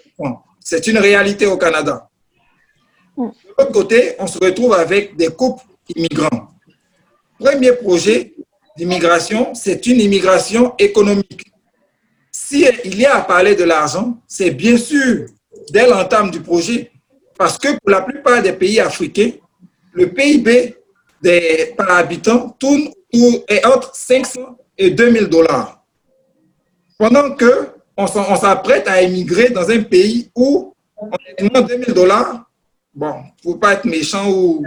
C'est une réalité au Canada. De l'autre côté, on se retrouve avec des couples immigrants. Premier projet d'immigration, c'est une immigration économique. Si il y a à parler de l'argent, c'est bien sûr dès l'entame du projet, parce que pour la plupart des pays africains, le PIB des, par habitant tourne est entre 500 et 2000 dollars. Pendant que on s'apprête à émigrer dans un pays où, honnêtement, 2000 dollars, bon, faut pas être méchant ou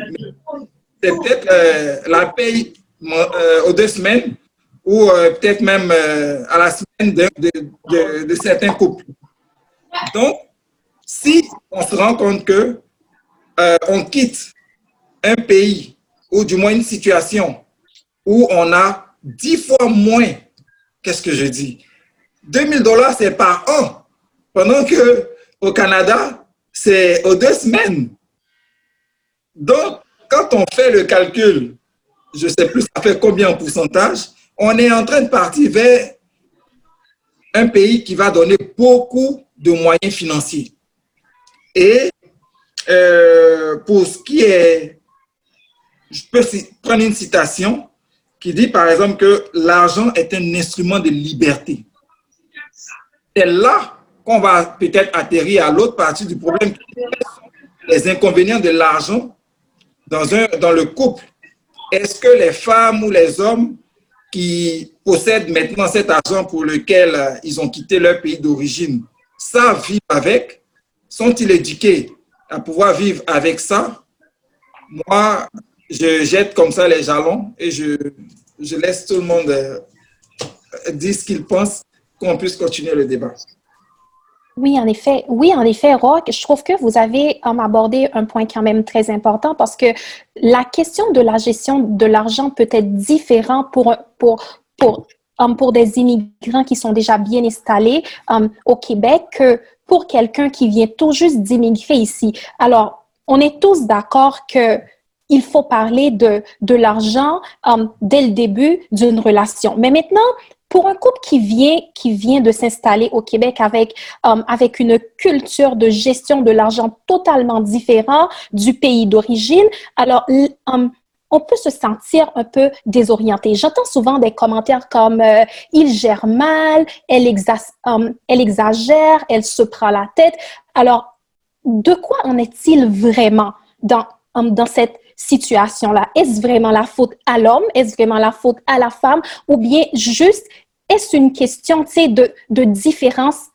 c'est peut-être euh, la paye aux deux semaines ou peut-être même à la semaine de, de, de, certains couples. Donc, si on se rend compte que on quitte un pays ou du moins une situation où on a dix fois moins, qu'est-ce que je dis? 2000 dollars, c'est par an. Pendant que au Canada, c'est aux deux semaines. Donc, quand on fait le calcul, je ne sais plus ça fait combien en pourcentage, on est en train de partir vers un pays qui va donner beaucoup de moyens financiers. Et euh, pour ce qui est, je peux prendre une citation qui dit par exemple que l'argent est un instrument de liberté. C'est là qu'on va peut-être atterrir à l'autre partie du problème, les inconvénients de l'argent dans, un, dans le couple. Est-ce que les femmes ou les hommes qui possèdent maintenant cet argent pour lequel euh, ils ont quitté leur pays d'origine savent vivre avec? Sont-ils éduqués à pouvoir vivre avec ça? Moi, je jette comme ça les jalons et je, je laisse tout le monde euh, dire ce qu'il pense, qu'on puisse continuer le débat. Oui, en effet. Oui, en effet, Rock, je trouve que vous avez um, abordé un point quand même très important parce que la question de la gestion de l'argent peut être différente pour, pour, pour, um, pour des immigrants qui sont déjà bien installés um, au Québec que pour quelqu'un qui vient tout juste d'immigrer ici. Alors, on est tous d'accord que il faut parler de, de l'argent dès le début d'une relation. Mais maintenant, pour un couple qui vient, qui vient de s'installer au Québec avec, um, avec une culture de gestion de l'argent totalement différente du pays d'origine, alors um, on peut se sentir un peu désorienté. J'entends souvent des commentaires comme euh, il gère mal, elle, elle exagère, elle se prend la tête. Alors, de quoi en est-il vraiment dans, dans cette situation-là? Est-ce vraiment la faute à l'homme? Est-ce vraiment la faute à la femme? Ou bien juste, est-ce une question de, de différence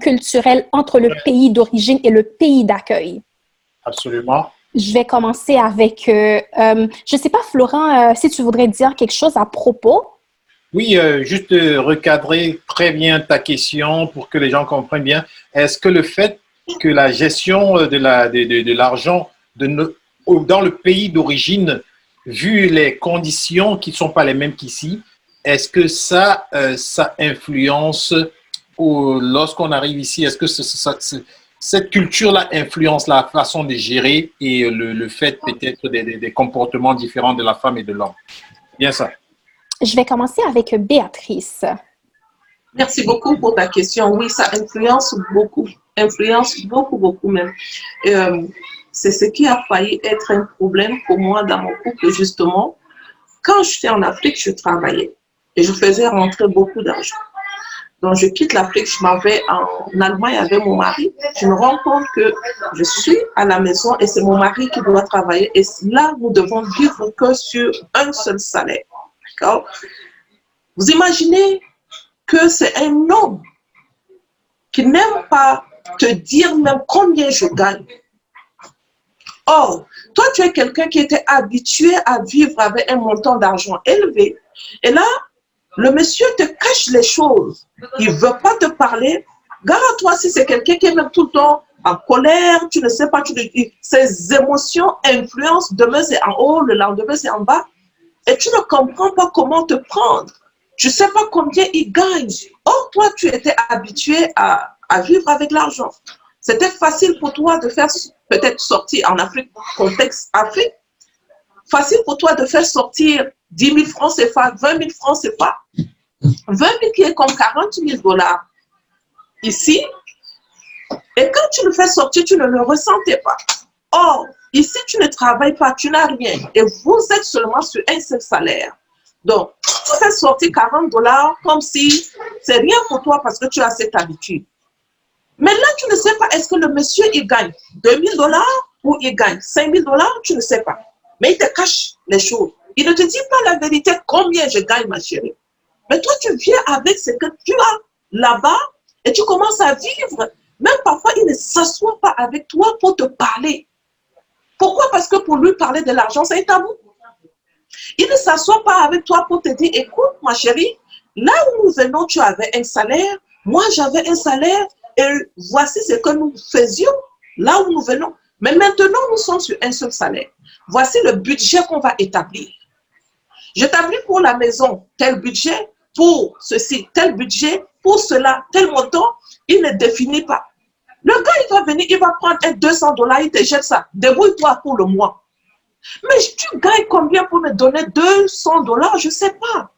culturelle entre le pays d'origine et le pays d'accueil? Absolument. Je vais commencer avec, euh, euh, je ne sais pas, Florent, euh, si tu voudrais dire quelque chose à propos. Oui, juste recadrer très bien ta question pour que les gens comprennent bien. Est-ce que le fait que la gestion de l'argent la, de, de, de, dans le pays d'origine, vu les conditions qui ne sont pas les mêmes qu'ici, est-ce que ça, euh, ça influence lorsqu'on arrive ici, est-ce que cette culture-là influence la façon de gérer et le, fait peut-être des, comportements différents de la femme et de l'homme? Bien ça. Je vais commencer avec Béatrice. Merci beaucoup pour ta question. Oui, ça influence beaucoup, influence beaucoup, beaucoup même. Euh, c'est ce qui a failli être un problème pour moi dans mon couple, justement. Quand j'étais en Afrique, je travaillais et je faisais rentrer beaucoup d'argent. Donc, je quitte l'Afrique, je m'en vais en Allemagne avec mon mari. Je me rends compte que je suis à la maison et c'est mon mari qui doit travailler. Et là, nous devons vivre que sur un seul salaire. D'accord? Vous imaginez que c'est un homme qui n'aime pas te dire même combien je gagne. Or, toi, tu es quelqu'un qui était habitué à vivre avec un montant d'argent élevé. Et là, le monsieur te cache les choses. Il ne veut pas te parler. Garde-toi si c'est quelqu'un qui est même tout le temps en colère, tu ne sais pas, tu ses émotions influencent, demain c'est en haut, le lendemain c'est en bas, et tu ne comprends pas comment te prendre. Tu ne sais pas combien il gagne. Or, toi, tu étais habitué à, à vivre avec l'argent. C'était facile pour toi de faire peut-être sortir en Afrique, contexte Afrique, facile pour toi de faire sortir 10 000 francs CFA, 20 000 francs CFA, 20 000 qui est comme 40 000 dollars ici. Et quand tu le fais sortir, tu ne le ressentais pas. Or, ici, tu ne travailles pas, tu n'as rien. Et vous êtes seulement sur un seul salaire. Donc, tu fais sortir 40 dollars comme si c'est rien pour toi parce que tu as cette habitude. Mais là, tu ne sais pas, est-ce que le monsieur, il gagne 2000 dollars ou il gagne 5000 dollars, tu ne sais pas. Mais il te cache les choses. Il ne te dit pas la vérité, combien je gagne, ma chérie. Mais toi, tu viens avec ce que tu as là-bas et tu commences à vivre. Même parfois, il ne s'assoit pas avec toi pour te parler. Pourquoi? Parce que pour lui, parler de l'argent, c'est tabou. Il ne s'assoit pas avec toi pour te dire, écoute, ma chérie, là où nous venons, tu avais un salaire, moi j'avais un salaire, et voici ce que nous faisions là où nous venons. Mais maintenant, nous sommes sur un seul salaire. Voici le budget qu'on va établir. J'établis pour la maison tel budget, pour ceci, tel budget, pour cela, tel montant. Il ne définit pas. Le gars, il va venir, il va prendre un 200 dollars, il te jette ça. Débrouille-toi pour le mois. Mais tu gagnes combien pour me donner 200 dollars? Je ne sais pas.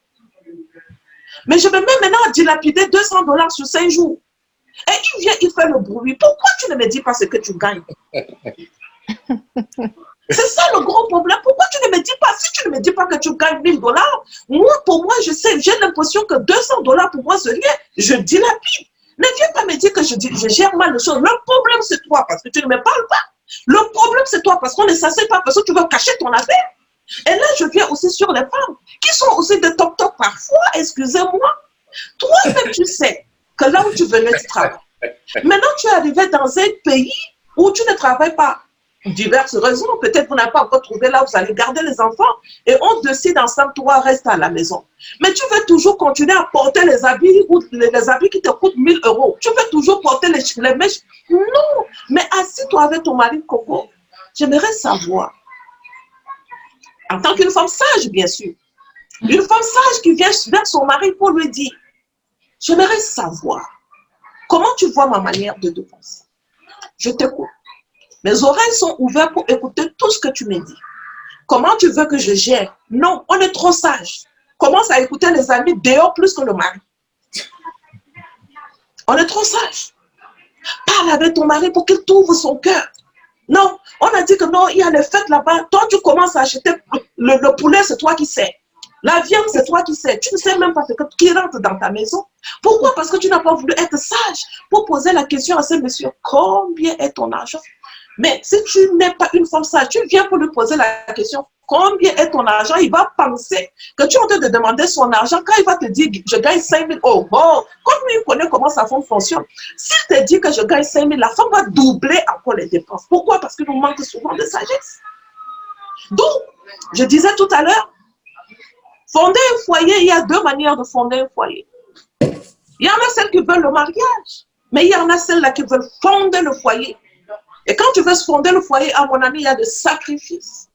Mais je vais même maintenant dilapider 200 dollars sur 5 jours. Et il vient, il fait le bruit. Pourquoi tu ne me dis pas ce que tu gagnes? C'est ça le gros problème. Pourquoi tu ne me dis pas, si tu ne me dis pas que tu gagnes 1000 dollars, moi, pour moi, je sais, j'ai l'impression que 200 dollars pour moi, c'est rien. Je dilapide. Ne viens pas me dire que je, je gère mal les choses. Le problème, c'est toi, parce que tu ne me parles pas. Le problème, c'est toi, parce qu'on ne s'assied pas, parce que tu veux cacher ton affaire. Et là, je viens aussi sur les femmes, qui sont aussi des top-top parfois, excusez-moi. Toi-même, tu sais que là où tu venais, tu travailles. Maintenant, tu es arrivé dans un pays où tu ne travailles pas. Diverses raisons. Peut-être vous n'avez pas encore trouvé là où vous allez garder les enfants. Et on décide ensemble, toi, reste à la maison. Mais tu veux toujours continuer à porter les habits, ou les, habits qui te coûtent 1000 euros. Tu veux toujours porter les, les mèches. Non. Mais assis-toi avec ton mari Coco. J'aimerais savoir, en tant qu'une femme sage, bien sûr, une femme sage qui vient vers son mari pour lui dire, j'aimerais savoir comment tu vois ma manière de penser. Je t'écoute. Mes oreilles sont ouvertes pour écouter tout ce que tu me dis. Comment tu veux que je gère? Non, on est trop sage. Commence à écouter les amis dehors plus que le mari. On est trop sage. Parle avec ton mari pour qu'il t'ouvre son cœur. Non, on a dit que non, il y a les fêtes là-bas. Toi, tu commences à acheter le, poulet, c'est toi qui sais. La viande, c'est toi qui sais. Tu ne sais même pas ce qui rentre dans ta maison. Pourquoi? Parce que tu n'as pas voulu être sage pour poser la question à ce monsieur, combien est ton argent? Mais si tu n'es pas une femme sage, tu viens pour lui poser la question, combien est ton argent? Il va penser que tu es en train de demander son argent. Quand il va te dire, je gagne 5 000 euros, bon, comme lui, il connaît comment sa femme fonctionne. S'il te dit que je gagne 5 000, la femme va doubler encore les dépenses. Pourquoi? Parce qu'il nous manque souvent de sagesse. Donc, je disais tout à l'heure, fonder un foyer, il y a deux manières de fonder un foyer. Il y en a celles qui veulent le mariage, mais il y en a celles-là qui veulent fonder le foyer. Et quand tu veux fonder le foyer, à mon ami, il y a des sacrifices.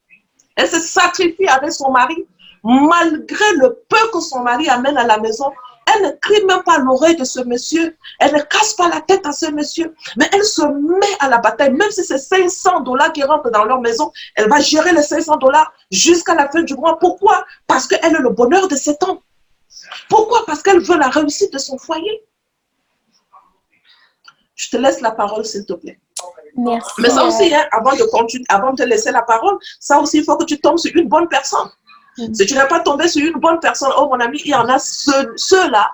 Elle se sacrifie avec son mari, malgré le peu que son mari amène à la maison. Elle ne crie même pas l'oreille de ce monsieur. Elle ne casse pas la tête à ce monsieur. Mais elle se met à la bataille. Même si c'est 500 dollars qui rentrent dans leur maison, elle va gérer les 500 dollars jusqu'à la fin du mois. Pourquoi? Parce qu'elle est le bonheur de cet homme. Pourquoi? Parce qu'elle veut la réussite de son foyer. Je te laisse la parole, s'il te plaît. Mais ça aussi, hein, avant, de continuer, avant de te laisser la parole, ça aussi, il faut que tu tombes sur une bonne personne. Si tu n'es pas tombé sur une bonne personne, oh mon ami, il y en a ceux-là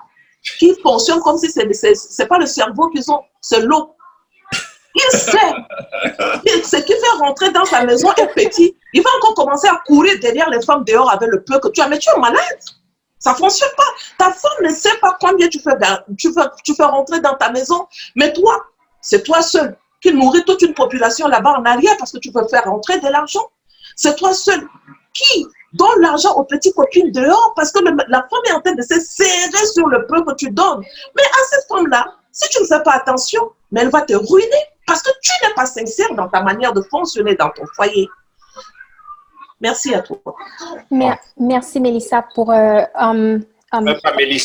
qui fonctionnent comme si ce n'est pas le cerveau qu'ils ont, c'est l'eau. Il sait. Ce qui fait rentrer dans sa maison est petit. Il va encore commencer à courir derrière les femmes dehors avec le peu que tu as. Mais tu es malade. Ça ne fonctionne pas. Ta femme ne sait pas combien tu fais, tu tu fais rentrer dans ta maison. Mais toi, c'est toi seul qui nourrit toute une population là-bas en arrière parce que tu veux faire rentrer de l'argent. C'est toi seul qui donne l'argent aux petites copines dehors parce que la femme est en train de se serrer sur le peu que tu donnes. Mais à cette femme-là, si tu ne fais pas attention, mais elle va te ruiner parce que tu n'es pas sincère dans ta manière de fonctionner dans ton foyer. Merci à toi. Merci, Mélissa, pour... Euh, um, um,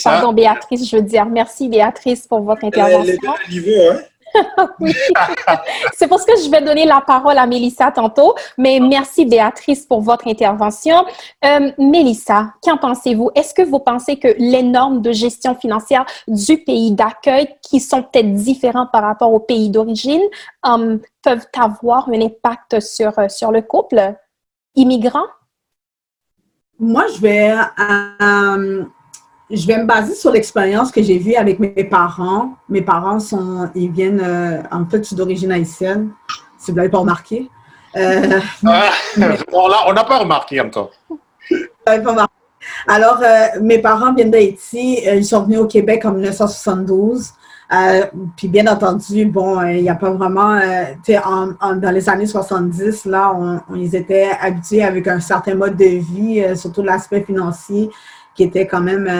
pardon, Béatrice, je veux dire. Merci, Béatrice, pour votre intervention. niveau, hein? C'est pour ça que je vais donner la parole à Mélissa tantôt, mais merci Béatrice pour votre intervention. Euh, Mélissa, qu'en pensez-vous? Est-ce que vous pensez que les normes de gestion financière du pays d'accueil, qui sont peut-être différentes par rapport au pays d'origine, euh, peuvent avoir un impact sur, euh, sur le couple immigrant? Moi, je vais je vais me baser sur l'expérience que j'ai vue avec mes parents. Mes parents sont, ils viennent euh, en fait d'origine haïtienne, si vous ne l'avez pas remarqué. Euh, ah, on n'a pas remarqué encore. Alors, euh, mes parents viennent d'Haïti. Ils sont venus au Québec en 1972. Euh, puis bien entendu, bon, il n'y a pas vraiment, tu sais, dans les années 70, là, on, ils étaient habitués avec un certain mode de vie, surtout l'aspect financier qui était quand même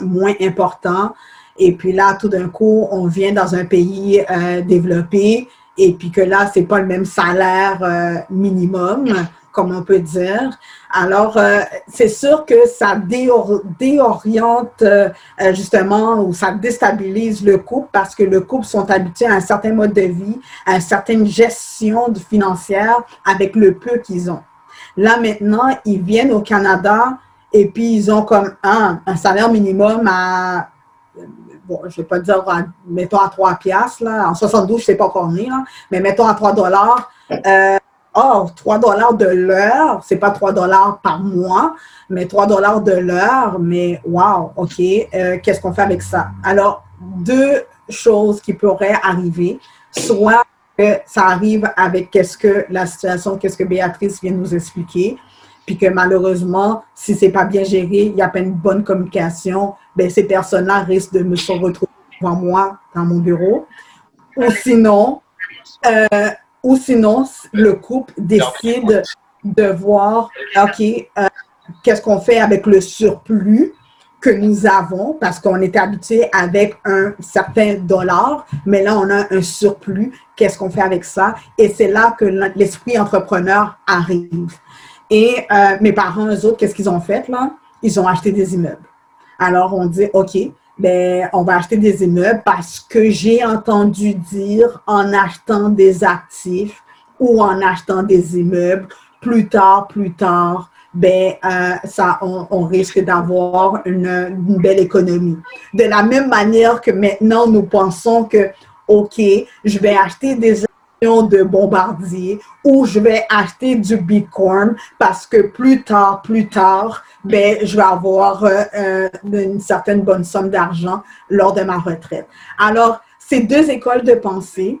moins important. Et puis là, tout d'un coup, on vient dans un pays développé et puis que là, c'est pas le même salaire minimum comme on peut dire. Alors, euh, c'est sûr que ça déoriente euh, justement ou ça déstabilise le couple parce que le couple sont habitués à un certain mode de vie, à une certaine gestion financière avec le peu qu'ils ont. Là, maintenant, ils viennent au Canada et puis ils ont comme un, salaire minimum à bon, je ne vais pas dire, mettons à 3 piastres, là. En 72, je ne sais pas combien, là, mais mettons à 3 dollars. Euh, oh, 3 dollars de l'heure, c'est pas 3 dollars par mois, mais 3 dollars de l'heure, mais wow, OK, euh, qu'est-ce qu'on fait avec ça? Alors, deux choses qui pourraient arriver, soit que ça arrive avec qu'est-ce que la situation, qu'est-ce que Béatrice vient nous expliquer, puis que malheureusement, si c'est pas bien géré, il n'y a pas une bonne communication, ben ces personnes-là risquent de me se retrouver devant moi dans mon bureau. Ou sinon, euh, ou sinon, le couple décide de voir, OK, euh, qu'est-ce qu'on fait avec le surplus que nous avons parce qu'on était habitué avec un certain dollar, mais là, on a un surplus. Qu'est-ce qu'on fait avec ça? Et c'est là que l'esprit entrepreneur arrive. Et euh, mes parents, eux autres, qu'est-ce qu'ils ont fait là? Ils ont acheté des immeubles. Alors, on dit, OK, ben, on va acheter des immeubles parce que j'ai entendu dire en achetant des actifs ou en achetant des immeubles, plus tard, plus tard, ben, euh, ça, on, risque d'avoir une, une, belle économie. De la même manière que maintenant, nous pensons que, OK, je vais acheter des de bombardier ou je vais acheter du Bitcoin parce que plus tard, plus tard, ben, je vais avoir euh, euh, une certaine bonne somme d'argent lors de ma retraite. Alors, ces deux écoles de pensée,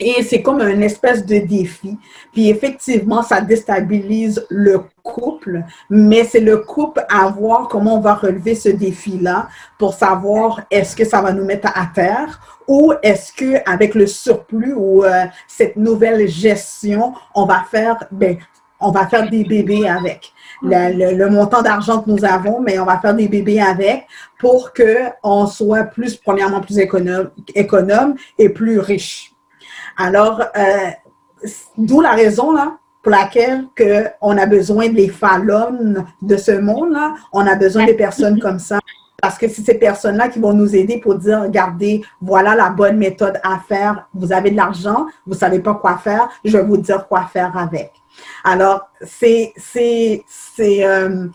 et c'est comme un espèce de défi. Puis effectivement, ça déstabilise le couple, mais c'est le couple à voir comment on va relever ce défi-là pour savoir est-ce que ça va nous mettre à terre ou est-ce que avec le surplus ou euh, cette nouvelle gestion, on va faire, ben, on va faire des bébés avec. Le, montant d'argent que nous avons, mais on va faire des bébés avec pour qu'on soit plus, premièrement, plus économe, économe et plus riche. Alors, euh, d'où la raison là, pour laquelle que on a besoin des fallons de ce monde-là, on a besoin des personnes comme ça. Parce que c'est ces personnes-là qui vont nous aider pour dire, regardez, voilà la bonne méthode à faire. Vous avez de l'argent, vous ne savez pas quoi faire, je vais vous dire quoi faire avec. Alors, c'est, euh,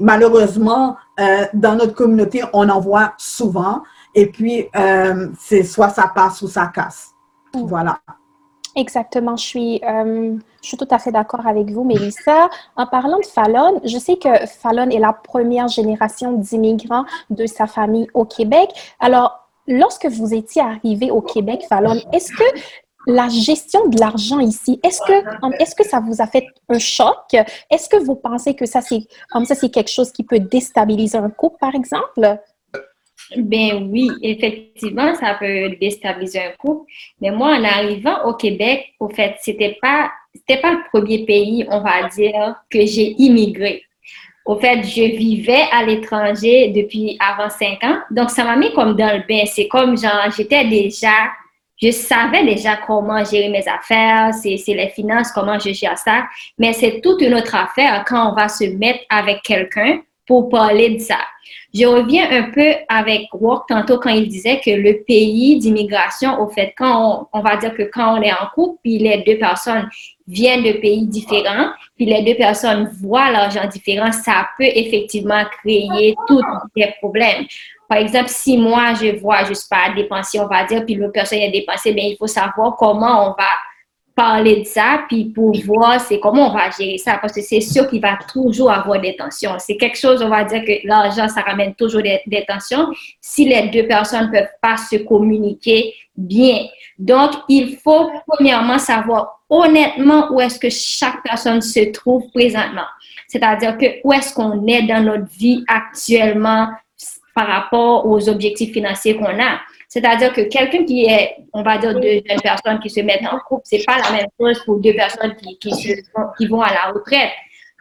malheureusement, euh, dans notre communauté, on en voit souvent. Et puis, c'est soit ça passe ou ça casse. Voilà. Exactement, je suis, euh, je suis tout à fait d'accord avec vous, Mélissa. En parlant de Fallon, je sais que Fallon est la première génération d'immigrants de sa famille au Québec. Alors, lorsque vous étiez arrivé au Québec, Fallon, est-ce que la gestion de l'argent ici, est-ce que, est-ce que ça vous a fait un choc? Est-ce que vous pensez que ça, c'est, ça, c'est quelque chose qui peut déstabiliser un couple, par exemple? Ben oui, effectivement, ça peut déstabiliser un couple. Mais moi, en arrivant au Québec, au fait, c'était pas, c'était pas le premier pays, on va dire, que j'ai immigré. Au fait, je vivais à l'étranger depuis avant cinq ans. Donc, ça m'a mis comme dans le bain. C'est comme genre, j'étais déjà, je savais déjà comment gérer mes affaires, c'est, c'est les finances, comment je gère ça. Mais c'est toute une autre affaire quand on va se mettre avec quelqu'un pour parler de ça. Je reviens un peu avec Walk tantôt quand il disait que le pays d'immigration, au fait, quand on, va dire que quand on est en couple, puis les deux personnes viennent de pays différents, puis les deux personnes voient l'argent différent, ça peut effectivement créer tous des problèmes. Par exemple, si moi, je vois, je sais pas, dépenser, on va dire, puis l'autre personne a dépensé, bien, il faut savoir comment on va parler de ça, puis pour voir c'est comment on va gérer ça, parce que c'est sûr qu'il va toujours avoir des tensions. C'est quelque chose, on va dire que l'argent, ça ramène toujours des, tensions si les deux personnes ne peuvent pas se communiquer bien. Donc, il faut premièrement savoir honnêtement où est-ce que chaque personne se trouve présentement. C'est-à-dire que où est-ce qu'on est dans notre vie actuellement, par rapport aux objectifs financiers qu'on a. C'est-à-dire que quelqu'un qui est, on va dire, deux jeunes personnes qui se mettent en couple, c'est pas la même chose pour deux personnes qui, qui, qui vont à la retraite.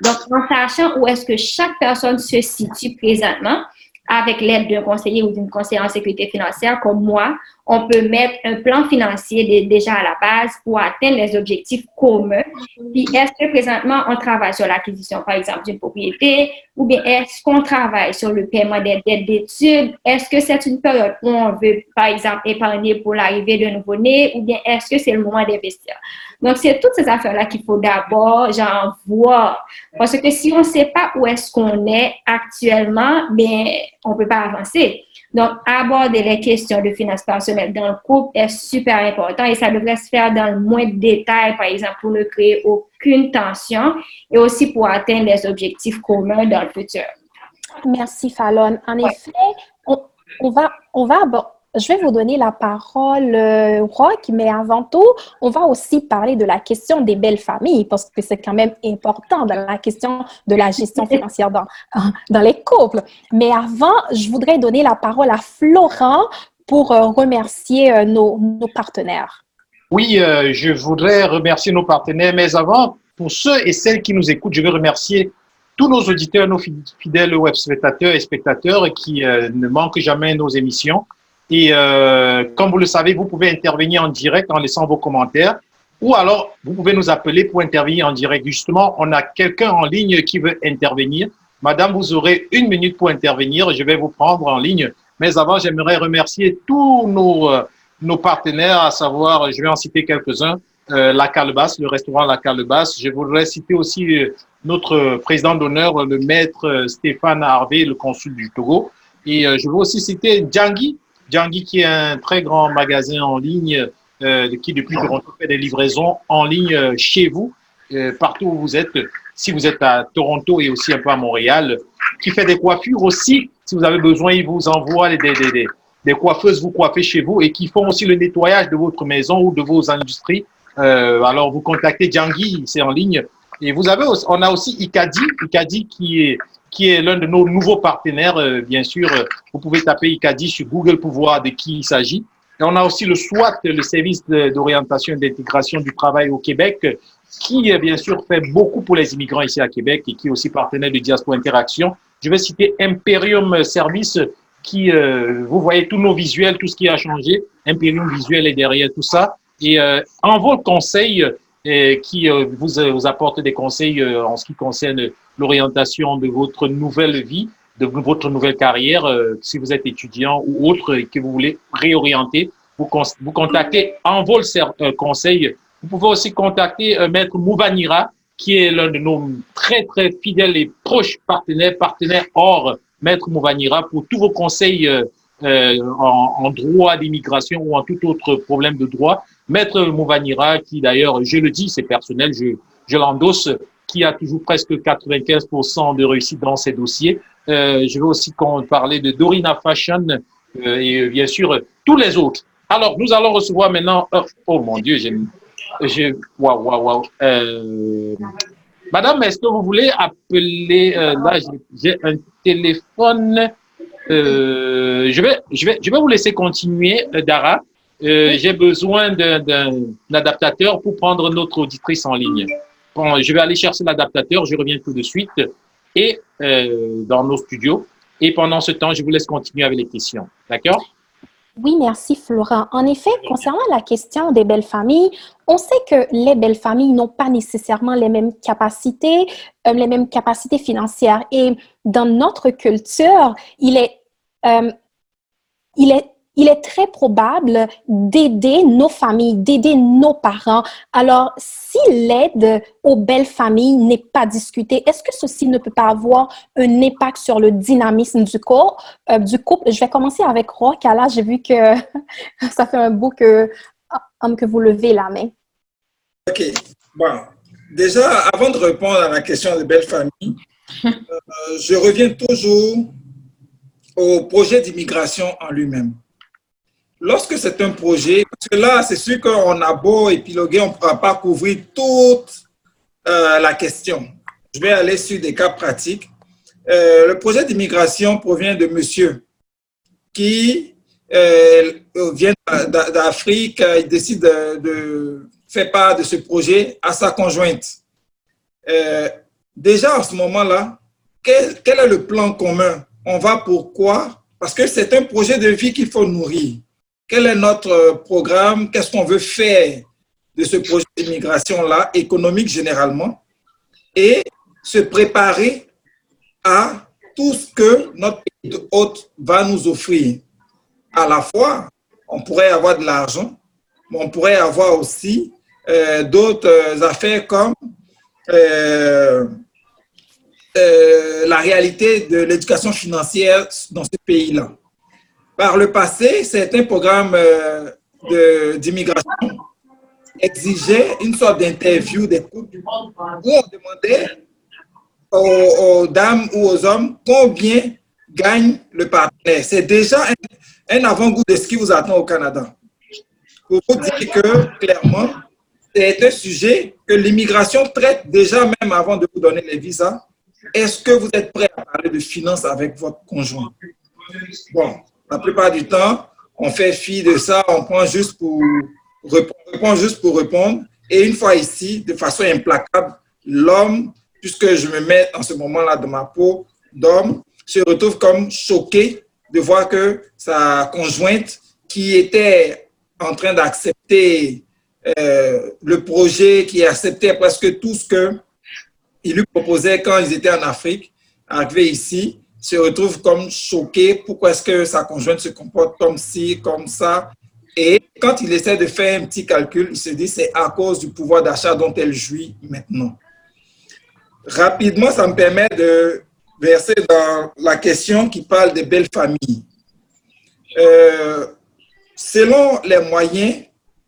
Donc, en sachant où est-ce que chaque personne se situe présentement, avec l'aide d'un conseiller ou d'une conseillère en sécurité financière comme moi, on peut mettre un plan financier déjà à la base pour atteindre les objectifs communs. Puis, est-ce que présentement, on travaille sur l'acquisition, par exemple, d'une propriété ou bien est-ce qu'on travaille sur le paiement des dettes d'études? Est-ce que c'est une période où on veut, par exemple, épargner pour l'arrivée d'un nouveau-né ou bien est-ce que c'est le moment d'investir? Donc, c'est toutes ces affaires-là qu'il faut d'abord, genre, voir. Parce que si on ne sait pas où est-ce qu'on est actuellement, bien, on ne peut pas avancer. Donc, aborder les questions de finances personnelles dans le couple est super important et ça devrait se faire dans le moins de détails, par exemple, pour ne créer aucune tension et aussi pour atteindre les objectifs communs dans le futur. Merci, Fallon. En effet, on, on, va, on va je vais vous donner la parole, euh, Rock, mais avant tout, on va aussi parler de la question des belles familles, parce que c'est quand même important dans la question de la gestion financière dans, dans les couples. Mais avant, je voudrais donner la parole à Florent pour euh, remercier euh, nos, nos, partenaires. Oui, je voudrais remercier nos partenaires, mais avant, pour ceux et celles qui nous écoutent, je veux remercier tous nos auditeurs, nos fidèles web spectateurs et spectateurs qui ne manquent jamais nos émissions. Et euh, comme vous le savez, vous pouvez intervenir en direct en laissant vos commentaires ou alors vous pouvez nous appeler pour intervenir en direct. Justement, on a quelqu'un en ligne qui veut intervenir. Madame, vous aurez une minute pour intervenir. Je vais vous prendre en ligne. Mais avant, j'aimerais remercier tous nos, euh, partenaires, à savoir, je vais en citer quelques-uns, euh, La Calebasse, le restaurant La Calebasse. Je voudrais citer aussi notre président d'honneur, le maître Stéphane Harvey, le consul du Togo. Et je veux aussi citer Djangui, Djangui, qui est un très grand magasin en ligne euh, qui, depuis Toronto, fait des livraisons en ligne euh, chez vous, euh, partout où vous êtes. Si vous êtes à Toronto et aussi un peu à Montréal, qui fait des coiffures aussi. Si vous avez besoin, il vous envoie des, des, des, des coiffeuses vous coiffer chez vous et qui font aussi le nettoyage de votre maison ou de vos industries. Alors, vous contactez Djangui, c'est en ligne. Et vous avez, on a aussi Ikadi, Ikadi qui est qui est l'un de nos nouveaux partenaires. Euh, bien sûr, euh, vous pouvez taper ICADI sur Google pour voir de qui il s'agit. Et on a aussi le SWAT, le service d'orientation et d'intégration du travail au Québec, qui, euh, bien sûr, fait beaucoup pour les immigrants ici à Québec et qui est aussi partenaire de Diaspora Interaction. Je vais citer Imperium Service, qui, vous voyez tous nos visuels, tout ce qui a changé. Imperium Visuel est derrière tout ça. Et en vos conseils, qui vous, vous apporte des conseils en ce qui concerne l'orientation de votre nouvelle vie, de votre nouvelle carrière, euh, si vous êtes étudiant ou autre et que vous voulez réorienter, vous, vous contactez Envol euh, Conseil. Vous pouvez aussi contacter euh, Maître Mouvanira, qui est l'un de nos très, très fidèles et proches partenaires, partenaires hors Maître Mouvanira, pour tous vos conseils euh, en, en, droit d'immigration ou en tout autre problème de droit. Maître Mouvanira, qui d'ailleurs, je le dis, c'est personnel, je, je l'endosse, qui a toujours presque 95% de réussite dans ses dossiers. Euh, je vais aussi parler de Dorina Fashion euh, et bien sûr tous les autres. Alors, nous allons recevoir maintenant. Oh, oh mon Dieu, j'ai. Waouh, waouh, waouh. Euh, madame, est-ce que vous voulez appeler. Euh, là, j'ai un téléphone. Euh, je, vais, je, vais, je vais vous laisser continuer, Dara. j'ai besoin d'un adaptateur pour prendre notre auditrice en ligne je vais aller chercher l'adaptateur, je reviens tout de suite et euh, dans nos studios. Et pendant ce temps, je vous laisse continuer avec les questions. D'accord? Oui, merci Florent. En effet, concernant la question des belles familles, on sait que les belles familles n'ont pas nécessairement les mêmes capacités, euh, les mêmes capacités financières. Et dans notre culture, il est, euh, il est il est très probable d'aider nos familles, d'aider nos parents. Alors, si l'aide aux belles familles n'est pas discutée, est-ce que ceci ne peut pas avoir un impact sur le dynamisme du, corps, euh, du couple? Je vais commencer avec Rock. Là, j'ai vu que ça fait un bout que, que vous levez la main. OK. Bon. Déjà, avant de répondre à la question des belles familles, euh, je reviens toujours au projet d'immigration en lui-même lorsque c'est un projet, parce que là, c'est sûr qu'on a beau épiloguer, on ne pourra pas couvrir toute euh, la question. Je vais aller sur des cas pratiques. Euh, le projet d'immigration provient de monsieur qui euh, vient d'Afrique, il décide de, faire part de ce projet à sa conjointe. Déjà, en ce moment-là, quel, quel, est le plan commun? On va pourquoi Parce que c'est un projet de vie qu'il faut nourrir. Quel est notre programme? Qu'est-ce qu'on veut faire de ce projet d'immigration-là, économique généralement? Et se préparer à tout ce que notre pays hôte va nous offrir. À la fois, on pourrait avoir de l'argent, mais on pourrait avoir aussi euh, d'autres affaires comme euh, euh, la réalité de l'éducation financière dans ce pays-là. Par le passé, certains programmes d'immigration exigeaient une sorte d'interview des couples où on demandait aux, dames ou aux hommes combien gagne le partenaire. C'est déjà un, un avant-goût de ce qui vous attend au Canada. Pour vous dire que, clairement, c'est un sujet que l'immigration traite déjà même avant de vous donner les visas. Est-ce que vous êtes prêt à parler de finances avec votre conjoint? Bon, la plupart du temps, on fait fi de ça, on prend juste pour répondre. Et une fois ici, de façon implacable, l'homme puisque je me mets en ce moment-là dans ma peau d'homme, se retrouve comme choqué de voir que sa conjointe, qui était en train d'accepter euh, le projet, qui acceptait presque tout ce qu'il lui proposait quand ils étaient en Afrique, arrivé ici, se retrouve comme choqué. Pourquoi est-ce que sa conjointe se comporte comme ci, comme ça? Et quand il essaie de faire un petit calcul, il se dit c'est à cause du pouvoir d'achat dont elle jouit maintenant. Rapidement, ça me permet de verser dans la question qui parle des belles familles. Euh, selon les moyens,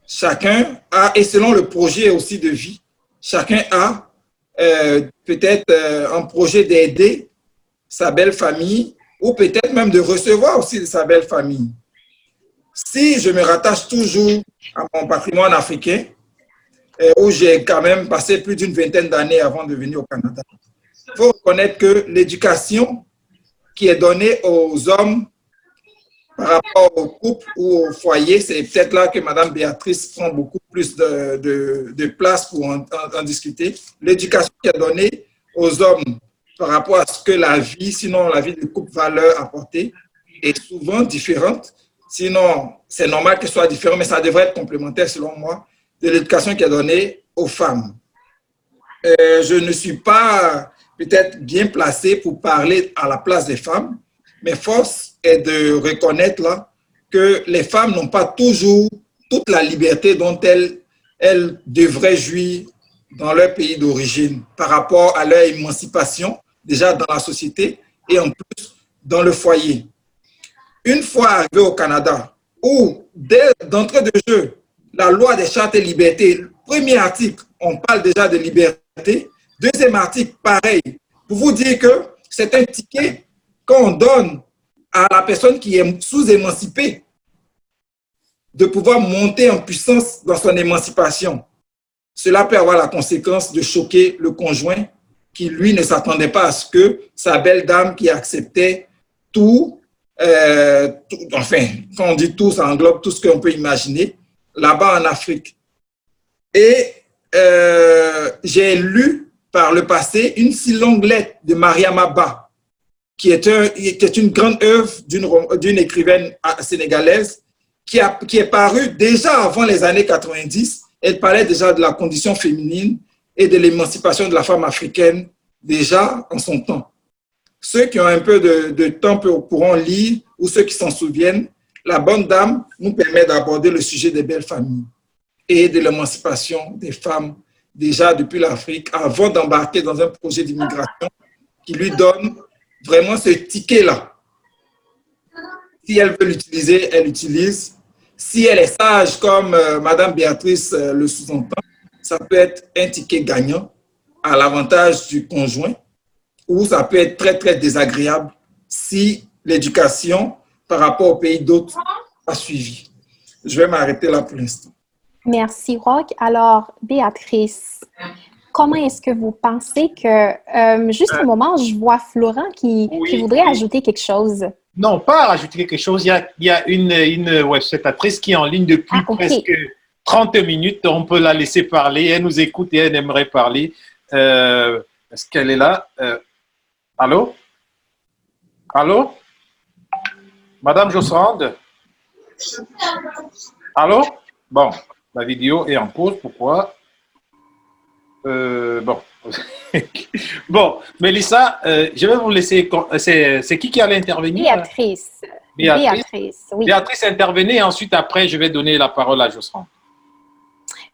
chacun a, et selon le projet aussi de vie, chacun a euh, peut-être euh, un projet d'aider sa belle famille ou peut-être même de recevoir aussi de sa belle famille. Si je me rattache toujours à mon patrimoine africain, où j'ai quand même passé plus d'une vingtaine d'années avant de venir au Canada. Il faut reconnaître que l'éducation qui est donnée aux hommes par rapport au couple ou au foyer, c'est peut-être là que Mme Béatrice prend beaucoup plus de, place pour en, discuter. L'éducation qui est donnée aux hommes par rapport à ce que la vie, sinon la vie de couple va leur est souvent différente. Sinon, c'est normal que ce soit différent, mais ça devrait être complémentaire selon moi de l'éducation qui est donnée aux femmes. Euh, je ne suis pas peut-être bien placé pour parler à la place des femmes, mais force est de reconnaître là que les femmes n'ont pas toujours toute la liberté dont elles, elles devraient jouir dans leur pays d'origine par rapport à leur émancipation, déjà dans la société et en plus dans le foyer. Une fois arrivé au Canada, où d'entrée de jeu, la loi des chartes et libertés, premier article, on parle déjà de liberté. Deuxième article, pareil, pour vous dire que c'est un ticket qu'on donne à la personne qui est sous-émancipée de pouvoir monter en puissance dans son émancipation. Cela peut avoir la conséquence de choquer le conjoint qui, lui, ne s'attendait pas à ce que sa belle dame qui acceptait tout, euh, tout, enfin, quand on dit tout, ça englobe tout ce qu'on peut imaginer, là-bas en Afrique. Et euh, j'ai lu par le passé une si longue lettre de Mariam Abba, qui est, une grande œuvre d'une écrivaine sénégalaise qui, a, qui est parue déjà avant les années 90. Elle parlait déjà de la condition féminine et de l'émancipation de la femme africaine déjà en son temps. Ceux qui ont un peu de, temps pourront lire ou ceux qui s'en souviennent, la bonne dame nous permet d'aborder le sujet des belles familles et de l'émancipation des femmes déjà depuis l'Afrique avant d'embarquer dans un projet d'immigration qui lui donne vraiment ce ticket-là. Si elle veut l'utiliser, elle l'utilise. Si elle est sage, comme euh, Madame Béatrice euh, le sous-entend, ça peut être un ticket gagnant à l'avantage du conjoint ou ça peut être très, très désagréable si l'éducation par rapport au pays d'autres a suivi. Je vais m'arrêter là pour l'instant. Merci, Rock. Alors, Béatrice, comment est-ce que vous pensez que, euh, juste au moment, je vois Florent qui, qui voudrait ajouter quelque chose. Non, pas rajouter quelque chose. Il y a, il y a une, une qui est en ligne depuis Ah, presque 30 minutes. On peut la laisser parler. Elle nous écoute et elle aimerait parler. Euh, Est-ce qu'elle est là? Euh, allô? Allô? Madame Josserande? Allô? Bon, la vidéo est en pause. Pourquoi? Euh, bon. bon, Mélissa, je vais vous laisser. C'est qui qui allait intervenir? Béatrice. Béatrice. Béatrice, oui. Béatrice, intervenez et ensuite, après, je vais donner la parole à Josserand.